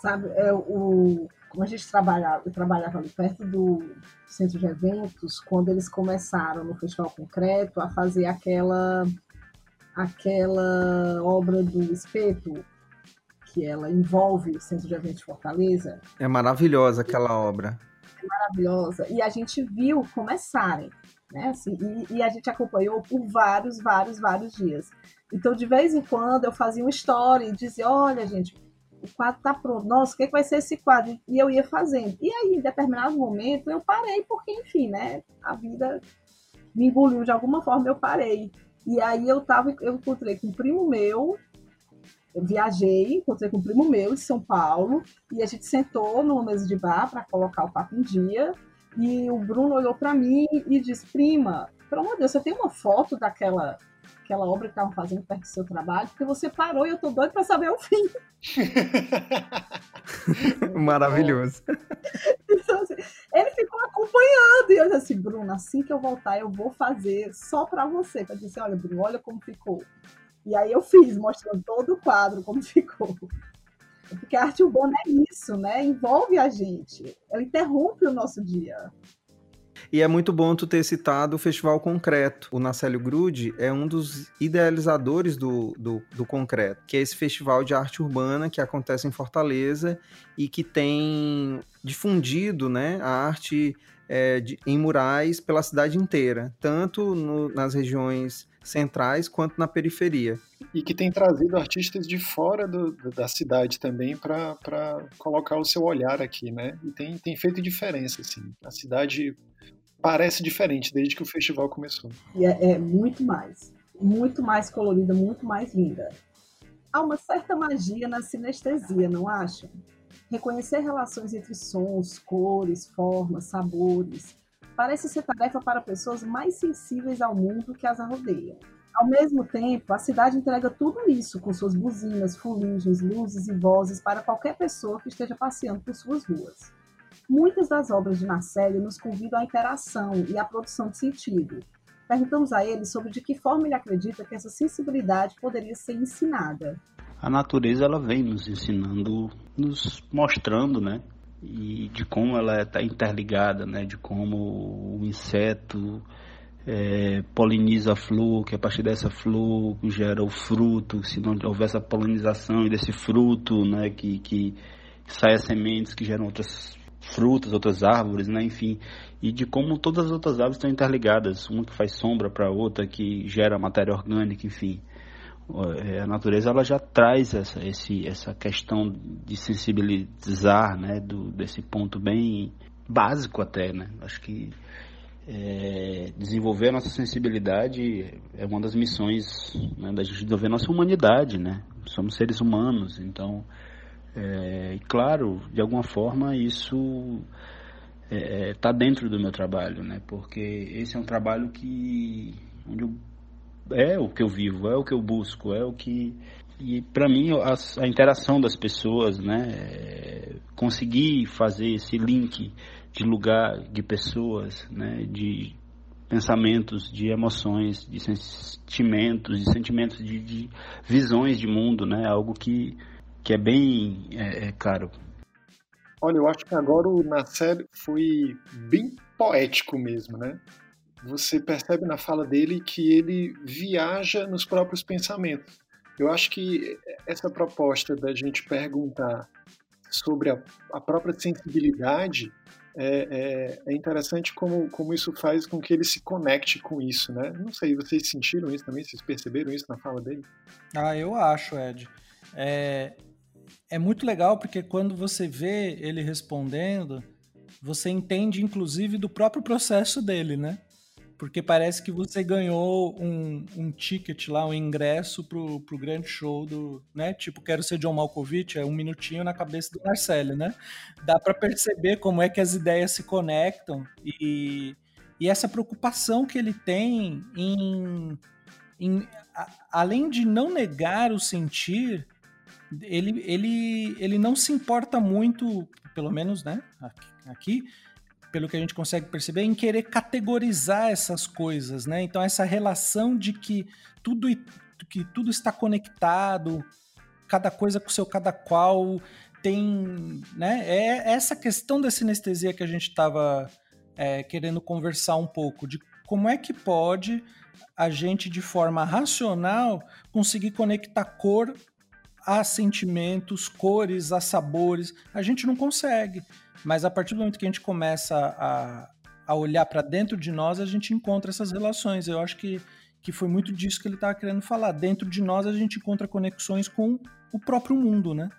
Sabe, é, o, como a gente trabalhava, eu trabalhava ali perto do centro de eventos, quando eles começaram no Festival Concreto a fazer aquela aquela obra do espeto que ela envolve o centro de eventos de Fortaleza. É maravilhosa aquela obra. É maravilhosa. E a gente viu começarem, né? Assim, e, e a gente acompanhou por vários, vários, vários dias. Então, de vez em quando, eu fazia uma história e dizia: olha, gente, o quadro tá pronto. Nossa, o que, é que vai ser esse quadro? E eu ia fazendo. E aí, em determinado momento, eu parei, porque, enfim, né? A vida me engoliu de alguma forma, eu parei. E aí eu tava, eu encontrei com um primo meu, eu viajei, encontrei com um primo meu em São Paulo, e a gente sentou numa mesa de bar para colocar o papo em dia. E o Bruno olhou para mim e disse: Prima, pelo amor de Deus, você tem uma foto daquela aquela obra que estavam fazendo perto do seu trabalho, porque você parou e eu tô doido para saber o fim. Maravilhoso. Então, assim, ele ficou acompanhando e eu disse assim, Bruno, assim que eu voltar eu vou fazer só para você, para dizer, olha, Bruno, olha como ficou. E aí eu fiz, mostrando todo o quadro como ficou. Porque a arte urbana é isso, né? Envolve a gente. Ela interrompe o nosso dia. E é muito bom tu ter citado o Festival Concreto. O Nacélio Grude é um dos idealizadores do, do, do, Concreto, que é esse festival de arte urbana que acontece em Fortaleza e que tem difundido né, a arte é, de, em murais pela cidade inteira, tanto no, nas regiões centrais quanto na periferia. E que tem trazido artistas de fora do, da cidade também para colocar o seu olhar aqui, né? E tem, tem feito diferença, assim. A cidade parece diferente desde que o festival começou. E é, é muito mais. Muito mais colorida, muito mais linda. Há uma certa magia na sinestesia, não acham? Reconhecer relações entre sons, cores, formas, sabores parece ser tarefa para pessoas mais sensíveis ao mundo que as rodeiam. Ao mesmo tempo, a cidade entrega tudo isso com suas buzinas, fuligens, luzes e vozes para qualquer pessoa que esteja passeando por suas ruas. Muitas das obras de Marcelo nos convidam à interação e à produção de sentido. Perguntamos a ele sobre de que forma ele acredita que essa sensibilidade poderia ser ensinada. A natureza ela vem nos ensinando, nos mostrando, né, e de como ela está interligada, né, de como o inseto é, poliniza a flor, que a partir dessa flor gera o fruto, se não houver essa polinização e desse fruto, né, que, que sai as sementes que geram outras frutas, outras árvores, né? Enfim, e de como todas as outras árvores estão interligadas, uma que faz sombra para a outra, que gera matéria orgânica, enfim. É, a natureza ela já traz essa, esse, essa questão de sensibilizar, né? Do, desse ponto bem básico até, né? Acho que é, desenvolver a nossa sensibilidade é uma das missões né, da gente desenvolver a nossa humanidade, né? Somos seres humanos, então é, claro, de alguma forma isso está é, é tá dentro do meu trabalho, né? Porque esse é um trabalho que onde eu, é o que eu vivo, é o que eu busco, é o que e para mim a, a, interação das pessoas, né? É, conseguir fazer esse link de lugar, de pessoas, né? De pensamentos, de emoções, de sentimentos, de sentimentos, de, de visões de mundo, né? Algo que que é bem é, é caro. Olha, eu acho que agora o Nasser foi bem poético mesmo, né? Você percebe na fala dele que ele viaja nos próprios pensamentos. Eu acho que essa proposta da gente perguntar sobre a, a própria sensibilidade é, é, é, interessante como, como isso faz com que ele se conecte com isso, né? Não sei, vocês sentiram isso também? Vocês perceberam isso na fala dele? Ah, eu acho, Ed. É, é muito legal porque quando você vê ele respondendo, você entende inclusive do próprio processo dele, né? Porque parece que você ganhou um, um ticket lá, um ingresso pro, pro grande show do, né? Tipo, quero ser John Malkovich, é um minutinho na cabeça do Marcelo, né? Dá para perceber como é que as ideias se conectam e, e essa preocupação que ele tem em, em a, além de não negar o sentir, ele, ele, ele não se importa muito, pelo menos, né? Aqui, aqui pelo que a gente consegue perceber, em querer categorizar essas coisas, né? Então essa relação de que tudo que tudo está conectado, cada coisa com o seu cada qual tem, né? É essa questão da sinestesia que a gente estava é, querendo conversar um pouco de como é que pode a gente de forma racional conseguir conectar cor a sentimentos, cores, a sabores. A gente não consegue. Mas a partir do momento que a gente começa a, a olhar para dentro de nós, a gente encontra essas relações. Eu acho que, que foi muito disso que ele estava querendo falar. Dentro de nós, a gente encontra conexões com o próprio mundo, né?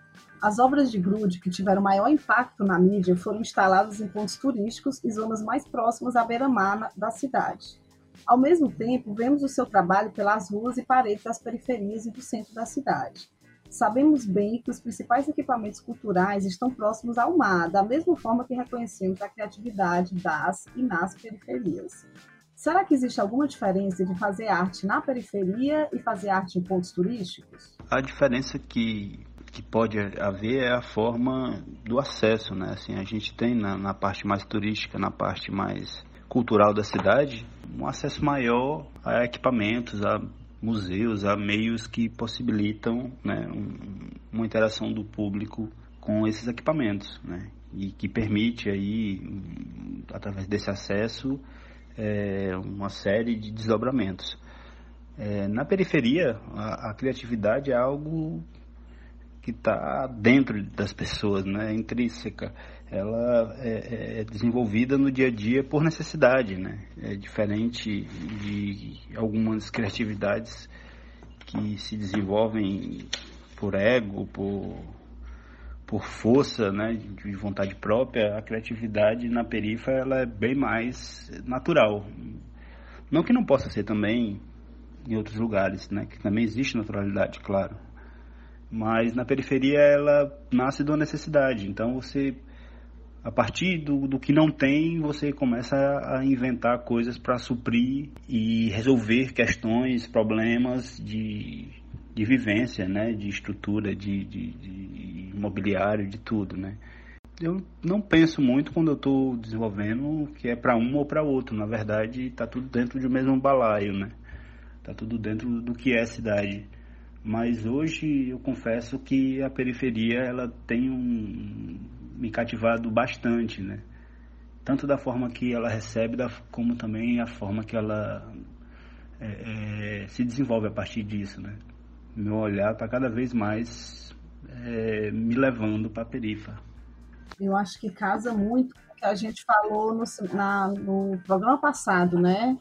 As obras de Grude que tiveram maior impacto na mídia foram instaladas em pontos turísticos e zonas mais próximas à beira-mar da cidade. Ao mesmo tempo, vemos o seu trabalho pelas ruas e paredes das periferias e do centro da cidade. Sabemos bem que os principais equipamentos culturais estão próximos ao mar, da mesma forma que reconhecemos a criatividade das e nas periferias. Será que existe alguma diferença de fazer arte na periferia e fazer arte em pontos turísticos? A diferença que, que pode haver é a forma do acesso, né? Assim, a gente tem na, na parte mais turística, na parte mais cultural da cidade, um acesso maior a equipamentos, a museus, há meios que possibilitam né, um, uma interação do público com esses equipamentos, né, e que permite aí, através desse acesso, é, uma série de desdobramentos. É, na periferia, a, a, criatividade é algo que está dentro das pessoas, né, é intrínseca ela é, é, desenvolvida no dia a dia por necessidade, né? É diferente de algumas criatividades que se desenvolvem por ego, por, por força, né? De vontade própria. A criatividade na periferia ela é bem mais natural. Não que não possa ser também em outros lugares, né? Que também existe naturalidade, claro. Mas na periferia ela nasce uma necessidade. Então você a partir do, do que não tem, você começa a inventar coisas para suprir e resolver questões, problemas de, de vivência, né? de estrutura, de, de, de imobiliário, de tudo. Né? Eu não penso muito quando eu estou desenvolvendo que é para um ou para outro. Na verdade, está tudo dentro do mesmo balaio, né? Está tudo dentro do que é cidade. Mas hoje eu confesso que a periferia ela tem um, me cativado bastante, né? Tanto da forma que ela recebe, como também a forma que ela é, é, se desenvolve a partir disso, né? Meu olhar está cada vez mais é, me levando para a perifa. Eu acho que casa muito com o que a gente falou no, na, no programa passado, né?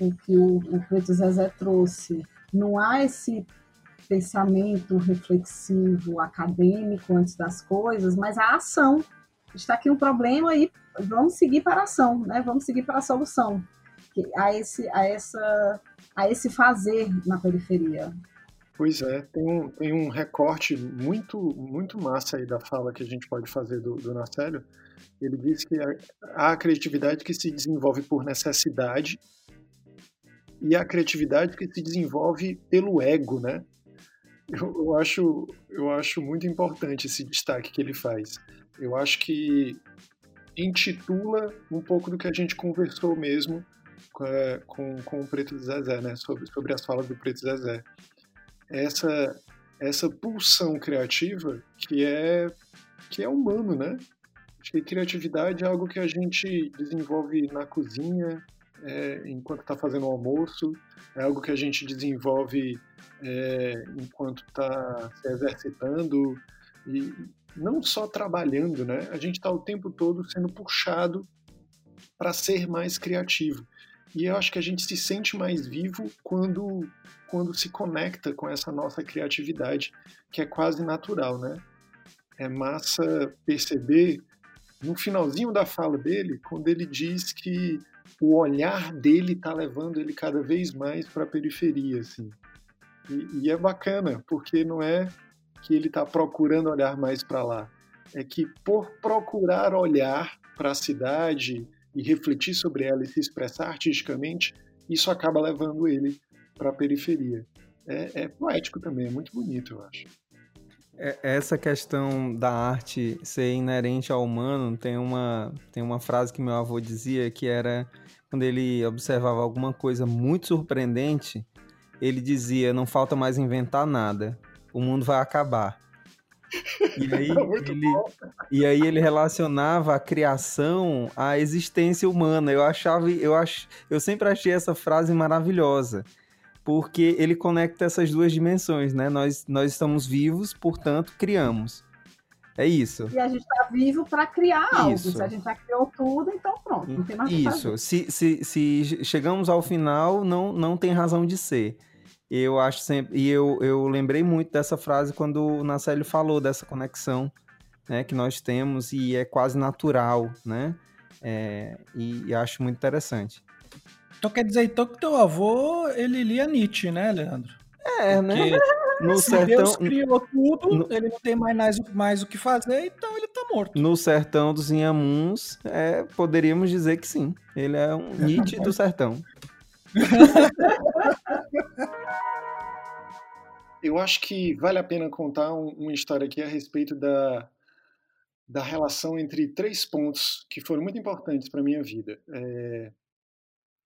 O que o, o Preto Zezé trouxe. Não há esse pensamento reflexivo, acadêmico antes das coisas, mas a ação. Está aqui um problema e vamos seguir para a ação, né? Vamos seguir para a solução. A esse, a essa, a esse fazer na periferia. Pois é, tem um, tem um recorte muito, muito massa aí da fala que a gente pode fazer do, do Narcélio. Ele diz que há a criatividade que se desenvolve por necessidade e a criatividade que se desenvolve pelo ego, né? Eu, eu, acho, eu acho muito importante esse destaque que ele faz. Eu acho que intitula um pouco do que a gente conversou mesmo com, é, com, com o Preto Zezé, né? Sobre, sobre as falas do Preto Zezé. Essa, essa pulsão criativa que é, que é humano, né? Acho que criatividade é algo que a gente desenvolve na cozinha, é, enquanto está fazendo o almoço, é algo que a gente desenvolve é, enquanto está se exercitando e não só trabalhando, né? A gente está o tempo todo sendo puxado para ser mais criativo. E eu acho que a gente se sente mais vivo quando, quando se conecta com essa nossa criatividade, que é quase natural, né? É massa perceber no finalzinho da fala dele, quando ele diz que o olhar dele está levando ele cada vez mais para a periferia, assim. E, e, é bacana, porque não é que ele está procurando olhar mais para lá, é que por procurar olhar para a cidade e refletir sobre ela e se expressar artisticamente, isso acaba levando ele para a periferia. É, é poético também, é muito bonito, eu acho. É, essa questão da arte ser inerente ao humano, tem uma, tem uma frase que meu avô dizia que era quando ele observava alguma coisa muito surpreendente, ele dizia: Não falta mais inventar nada, o mundo vai acabar. E aí, ele, e aí ele relacionava a criação à existência humana. Eu achava, eu, ach, eu sempre achei essa frase maravilhosa porque ele conecta essas duas dimensões, né? Nós, nós estamos vivos, portanto, criamos. É isso. E a gente está vivo para criar algo. Se a gente já criou tudo, então pronto, não tem mais Isso. Se, se, se chegamos ao final, não, não tem razão de ser. Eu acho sempre. E eu, eu lembrei muito dessa frase quando o Nacélio falou dessa conexão né, que nós temos e é quase natural, né? É, e, e acho muito interessante. Então quer dizer então que teu avô, ele lia Nietzsche, né, Leandro? É, né? Porque né? No se sertão, Deus criou tudo, no, ele não tem mais, mais, mais o que fazer, então ele tá morto. No sertão dos Inhamuns, é, poderíamos dizer que sim. Ele é um Nietzsche do sertão. Eu acho que vale a pena contar um, uma história aqui a respeito da, da relação entre três pontos que foram muito importantes para minha vida. É,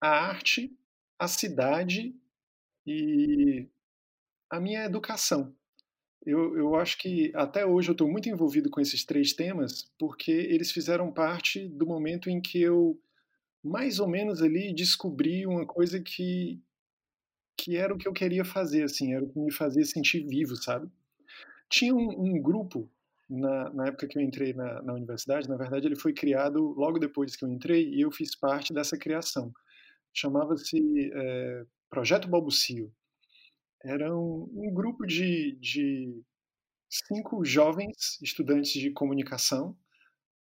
a arte, a cidade e a minha educação. Eu, eu acho que até hoje eu estou muito envolvido com esses três temas porque eles fizeram parte do momento em que eu, mais ou menos ali, descobri uma coisa que, que era o que eu queria fazer, assim, era o que me fazia sentir vivo, sabe? Tinha um, um grupo na, na, época que eu entrei na, na, universidade, na verdade ele foi criado logo depois que eu entrei e eu fiz parte dessa criação chamava-se é, Projeto Balbucio. Era um, um grupo de, de, cinco jovens estudantes de comunicação,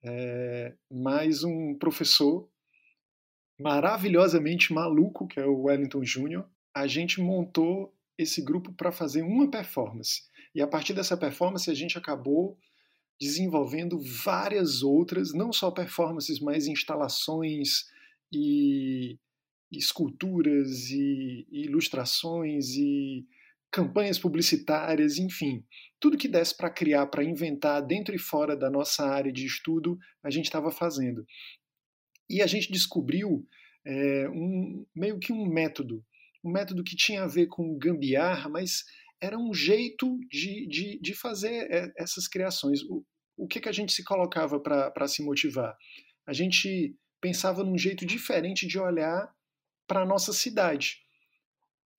é, mais um professor maravilhosamente maluco, que é o Wellington Júnior. A gente montou esse grupo para fazer uma performance. E a partir dessa performance, a gente acabou desenvolvendo várias outras, não só performances, mas instalações e esculturas e, ilustrações e campanhas publicitárias, enfim, tudo que desse para criar, para inventar dentro e fora da nossa área de estudo, a gente estava fazendo. E a gente descobriu é, um, meio que um método, um método que tinha a ver com gambiarra, mas era um jeito de, de, de fazer é, essas criações. O, o que, que a gente se colocava para se motivar? A gente pensava num jeito diferente de olhar para a nossa cidade.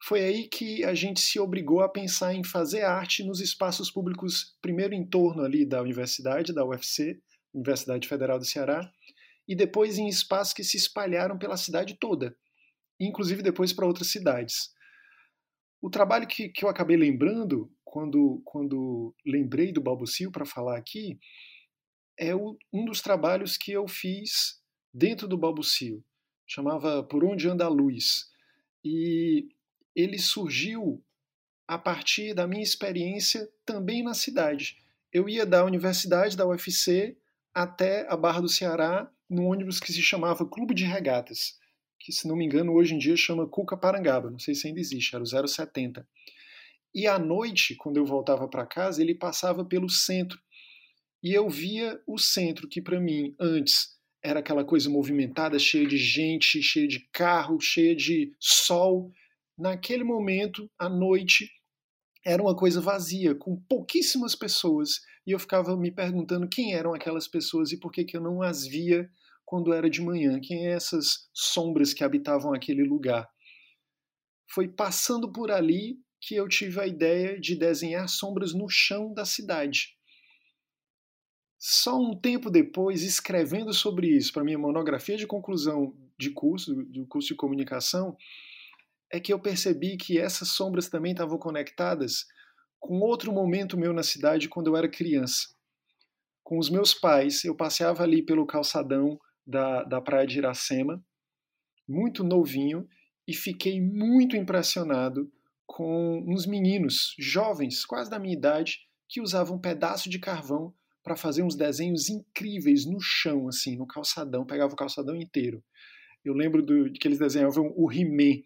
Foi aí que a gente se obrigou a pensar em fazer arte nos espaços públicos, primeiro em torno ali da universidade, da UFC, Universidade Federal do Ceará, e depois em espaços que se espalharam pela cidade toda, inclusive depois para outras cidades. O trabalho que, que eu acabei lembrando, quando, quando lembrei do Balbucio para falar aqui, é o, um dos trabalhos que eu fiz dentro do Balbucio chamava Por Onde Anda a Luz. E ele surgiu a partir da minha experiência também na cidade. Eu ia da universidade, da UFC, até a Barra do Ceará, num ônibus que se chamava Clube de Regatas, que, se não me engano, hoje em dia chama Cuca Parangaba, não sei se ainda existe, era o 070. E à noite, quando eu voltava para casa, ele passava pelo centro. E eu via o centro, que para mim, antes, era aquela coisa movimentada, cheia de gente, cheia de carro, cheia de sol. Naquele momento, à noite, era uma coisa vazia, com pouquíssimas pessoas, e eu ficava me perguntando quem eram aquelas pessoas e por que, que eu não as via quando era de manhã, quem é essas sombras que habitavam aquele lugar. Foi passando por ali que eu tive a ideia de desenhar sombras no chão da cidade. Só um tempo depois, escrevendo sobre isso para minha monografia de conclusão de curso, do curso de comunicação, é que eu percebi que essas sombras também estavam conectadas com outro momento meu na cidade quando eu era criança. com os meus pais, eu passeava ali pelo calçadão da, da praia de Iracema, muito novinho, e fiquei muito impressionado com uns meninos jovens, quase da minha idade, que usavam um pedaço de carvão para fazer uns desenhos incríveis no chão, assim, no calçadão, pegava o calçadão inteiro. Eu lembro do, de que eles desenhavam o He-Man,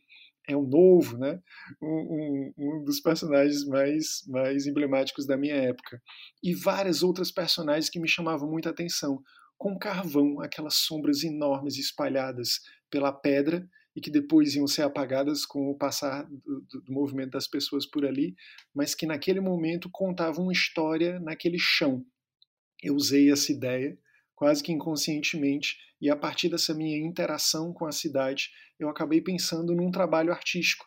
é o novo, né? Um, um, um, dos personagens mais, mais emblemáticos da minha época. E várias outras personagens que me chamavam muita atenção, com carvão, aquelas sombras enormes espalhadas pela pedra e que depois iam ser apagadas com o passar do, do, do movimento das pessoas por ali, mas que naquele momento contavam uma história naquele chão. Eu usei essa ideia quase que inconscientemente, e a partir dessa minha interação com a cidade, eu acabei pensando num trabalho artístico,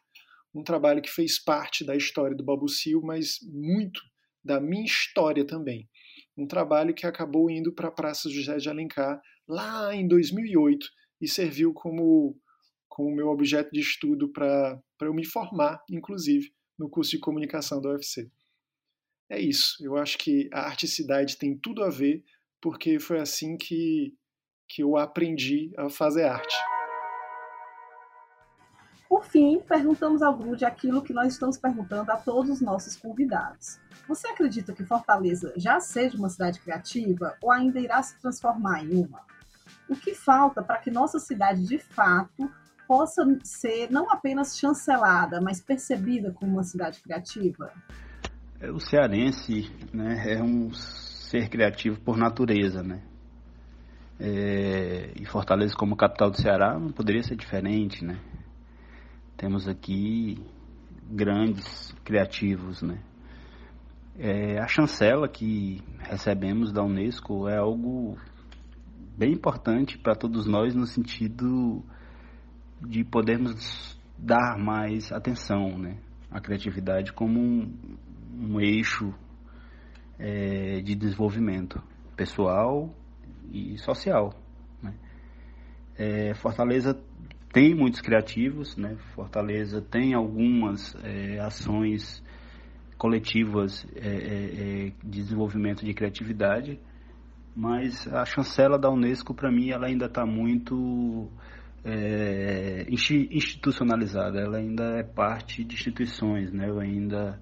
um trabalho que fez parte da história do Babucio, mas muito da minha história também. Um trabalho que acabou indo para a Praça José de Alencar lá em 2008 e serviu como como meu objeto de estudo para eu me formar, inclusive, no curso de comunicação da UFC. É isso. Eu acho que a articidade tem tudo a ver porque foi assim que, que eu aprendi a fazer arte. Por fim, perguntamos ao Grude aquilo que nós estamos perguntando a todos os nossos convidados. Você acredita que Fortaleza já seja uma cidade criativa ou ainda irá se transformar em uma? O que falta para que nossa cidade, de fato, possa ser não apenas chancelada, mas percebida como uma cidade criativa? É, o cearense né, é um ser criativo por natureza, né? É, e Fortaleza como capital do Ceará não poderia ser diferente, né? Temos aqui grandes criativos, né? É, a chancela que recebemos da Unesco é algo bem importante para todos nós no sentido de podermos dar mais atenção, né? A criatividade como um, um eixo é, de desenvolvimento pessoal e social. Né? É, Fortaleza tem muitos criativos, né? Fortaleza tem algumas é, ações coletivas é, é, é, de desenvolvimento de criatividade, mas a chancela da Unesco, para mim, ela ainda está muito institucionalizada, ela ainda é parte de instituições, né? Eu ainda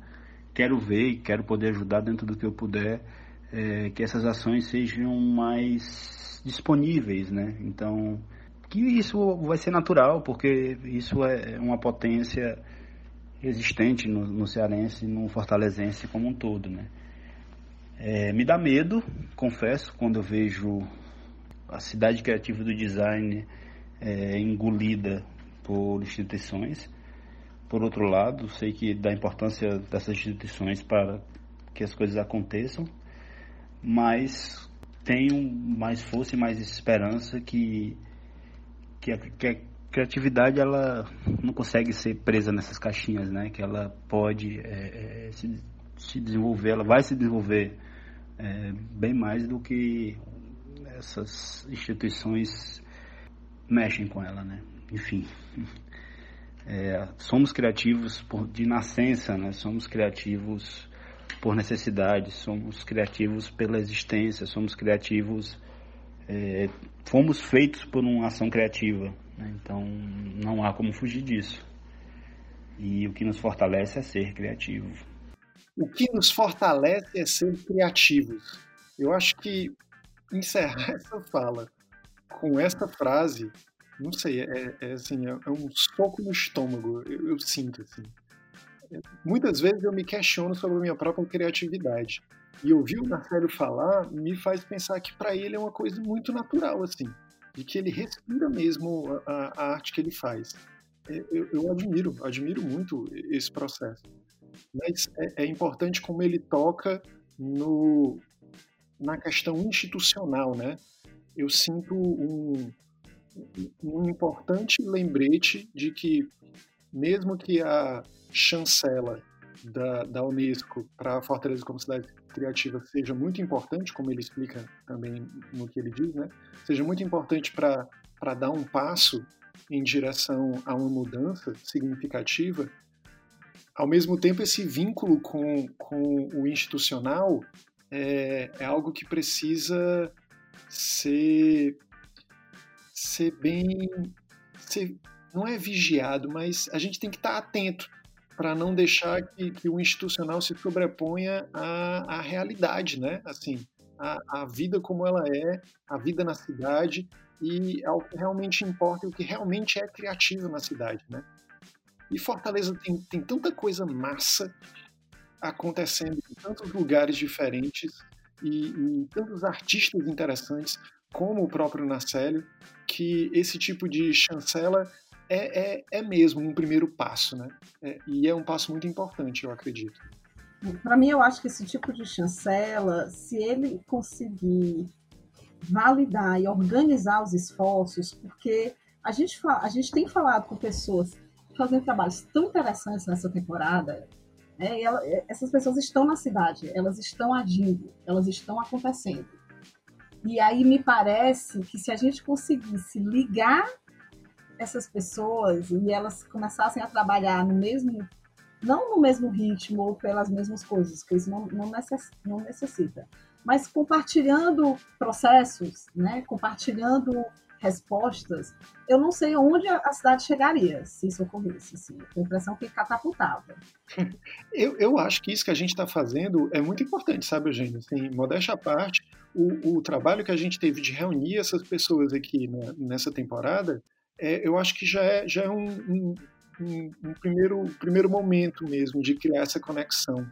quero ver e quero poder ajudar dentro do que eu puder é, que essas ações sejam mais disponíveis, né? Então, que isso vai ser natural, porque isso é uma potência existente no, no cearense, no fortalezense como um todo, né? É, me dá medo, confesso, quando eu vejo a cidade criativa do design é, engolida por instituições. Por outro lado, sei que dá importância dessas instituições para que as coisas aconteçam, mas tenho mais força e mais esperança que, que, a, que a criatividade ela não consegue ser presa nessas caixinhas, né? Que ela pode é, é, se, se desenvolver, ela vai se desenvolver é, bem mais do que essas instituições mexem com ela, né? Enfim. É, somos criativos por, de nascença, né? somos criativos por necessidade, somos criativos pela existência, somos criativos, é, fomos feitos por uma ação criativa, né? então não há como fugir disso. E o que nos fortalece é ser criativo. O que nos fortalece é ser criativos. Eu acho que encerrar essa fala com essa frase não sei, é, é assim, é, é, um soco no estômago, eu, eu sinto, assim. É, muitas vezes eu me questiono sobre a minha própria criatividade. E ouvir o Marcelo falar me faz pensar que para ele é uma coisa muito natural, assim, de que ele respira mesmo a, a arte que ele faz. É, eu, eu, admiro, admiro muito esse processo. Mas é, é importante como ele toca no, na questão institucional, né? Eu sinto um, um importante lembrete de que, mesmo que a chancela da, da Unesco para Fortaleza como cidade criativa seja muito importante, como ele explica também no que ele diz, né? seja muito importante para dar um passo em direção a uma mudança significativa, ao mesmo tempo esse vínculo com, com o institucional é, é algo que precisa ser, ser bem. Ser, não é vigiado, mas a gente tem que estar atento para não deixar que, que, o institucional se sobreponha à, à realidade, né? Assim, a, a, vida como ela é, a vida na cidade e ao que realmente importa e o que realmente é criativo na cidade, né? E Fortaleza tem, tem tanta coisa massa acontecendo em tantos lugares diferentes e, e tantos artistas interessantes, como o próprio Nacélio, que esse tipo de chancela é, é, é mesmo um primeiro passo, né? É, e é um passo muito importante, eu acredito. Para mim, eu acho que esse tipo de chancela, se ele conseguir validar e organizar os esforços, porque a gente, a gente tem falado com pessoas fazendo trabalhos tão interessantes nessa temporada, né, ela, essas pessoas estão na cidade, elas estão agindo, elas estão acontecendo. E aí me parece que se a gente conseguisse ligar essas pessoas e elas começassem a trabalhar no mesmo, não no mesmo ritmo ou pelas mesmas coisas, que isso não, não, necess, não necessita, mas compartilhando processos, né, compartilhando respostas, eu não sei onde a cidade chegaria se isso ocorresse. Assim. A impressão que catapultava. Eu, eu acho que isso que a gente está fazendo é muito importante, sabe, Eugênio? Assim, modéstia à parte, o, o trabalho que a gente teve de reunir essas pessoas aqui né, nessa temporada, é, eu acho que já é, já é um, um, um, um primeiro, primeiro momento mesmo de criar essa conexão.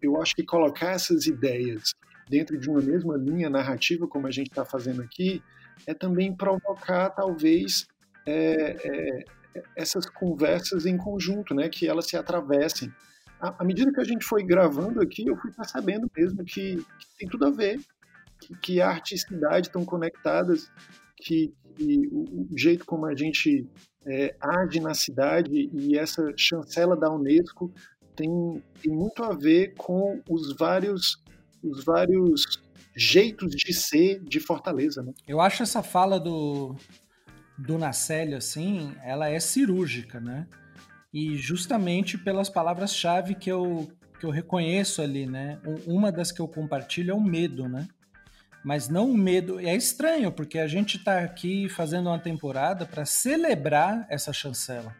Eu, acho que colocar essas ideias dentro de uma mesma linha narrativa, como a gente está fazendo aqui, é também provocar, talvez, é, é, essas conversas em conjunto, né, que elas se atravessem. À, à, medida que a gente foi gravando aqui, eu fui percebendo mesmo que, que tem tudo a ver, que, arte e cidade estão conectadas, que, que o, o, jeito como a gente é, age na cidade e essa chancela da Unesco tem, tem muito a ver com os vários os vários jeitos de ser de Fortaleza, né? Eu acho essa fala do, do Nacélio, assim, ela é cirúrgica, né? E justamente pelas palavras-chave que eu, que eu reconheço ali, né? Uma das que eu compartilho é o medo, né? Mas não o medo. É estranho, porque a gente está aqui fazendo uma temporada para celebrar essa chancela.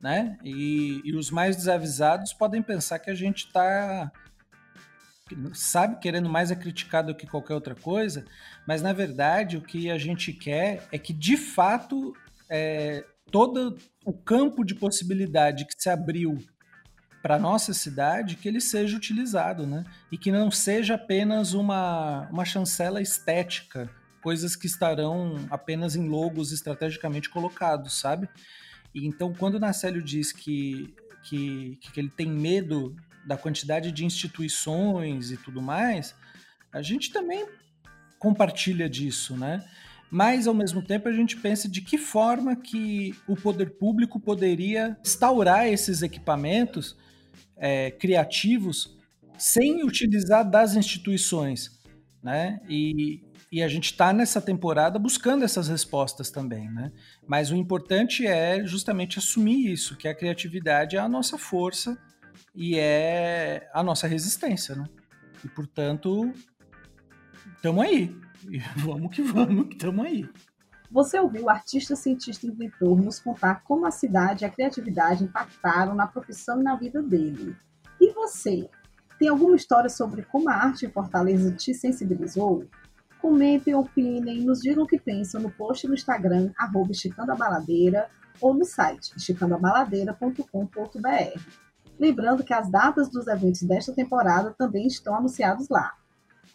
Né? E, e os mais desavisados podem pensar que a gente está sabe, querendo mais é criticar do que qualquer outra coisa, mas na verdade o que a gente quer é que de fato é, todo o campo de possibilidade que se abriu para nossa cidade que ele seja utilizado, né? E que não seja apenas uma, uma chancela estética, coisas que estarão apenas em logos estrategicamente colocados, sabe? E então, quando o Nacélio diz que, que, que ele tem medo da quantidade de instituições e tudo mais, a gente também compartilha disso, né? Mas ao mesmo tempo a gente pensa de que forma que o poder público poderia instaurar esses equipamentos é, criativos sem utilizar das instituições, né? E, e a gente está nessa temporada buscando essas respostas também, né? Mas o importante é justamente assumir isso, que a criatividade é a nossa força e é a nossa resistência, né? E portanto, estamos aí. E vamos que vamos, que estamos aí. Você ouviu o artista, cientista e inventor nos contar como a cidade e a criatividade impactaram na profissão e na vida dele. E você? Tem alguma história sobre como a arte em Fortaleza te sensibilizou? Comentem, opinem, nos digam o que pensam no post no Instagram, arroba Esticando a Baladeira, ou no site esticandabaladeira.com.br. Lembrando que as datas dos eventos desta temporada também estão anunciados lá.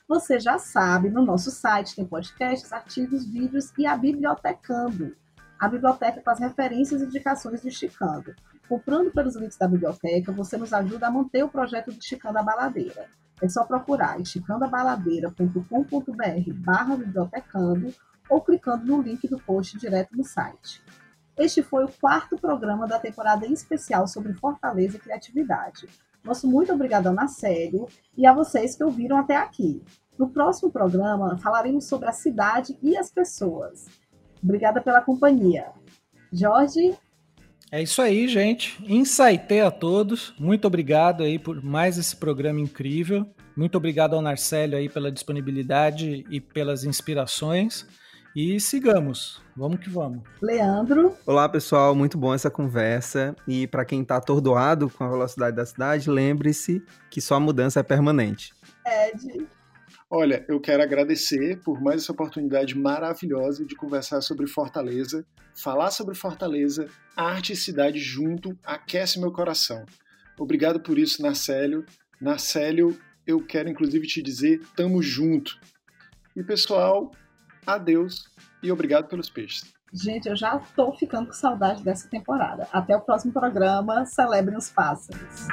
Você já sabe, no nosso site tem podcasts, artigos, vídeos e a Bibliotecando, a biblioteca com as referências e indicações do Esticando. Comprando pelos links da biblioteca, você nos ajuda a manter o projeto de Esticando a Baladeira. É só procurar esticandabaladeira.com.br barra bibliotecando ou clicando no link do post direto no site. Este foi o quarto programa da temporada em especial sobre Fortaleza e criatividade. Nosso muito obrigado ao Nacélio e a vocês que ouviram até aqui. No próximo programa, falaremos sobre a cidade e as pessoas. Obrigada pela companhia. Jorge? É isso aí, gente. Insaitei a todos. Muito obrigado aí por mais esse programa incrível. Muito obrigado ao Narcélio aí pela disponibilidade e pelas inspirações. E sigamos. Vamos que vamos. Leandro. Olá, pessoal. Muito bom essa conversa. E para quem está atordoado com a velocidade da cidade, lembre-se que só a mudança é permanente. Ed. Olha, eu quero agradecer por mais essa oportunidade maravilhosa de conversar sobre Fortaleza. Falar sobre Fortaleza, arte e cidade junto, aquece meu coração. Obrigado por isso, Narcélio. Narcélio, eu quero inclusive te dizer, tamo junto. E pessoal, adeus e obrigado pelos peixes. Gente, eu já tô ficando com saudade dessa temporada. Até o próximo programa. Celebrem os pássaros.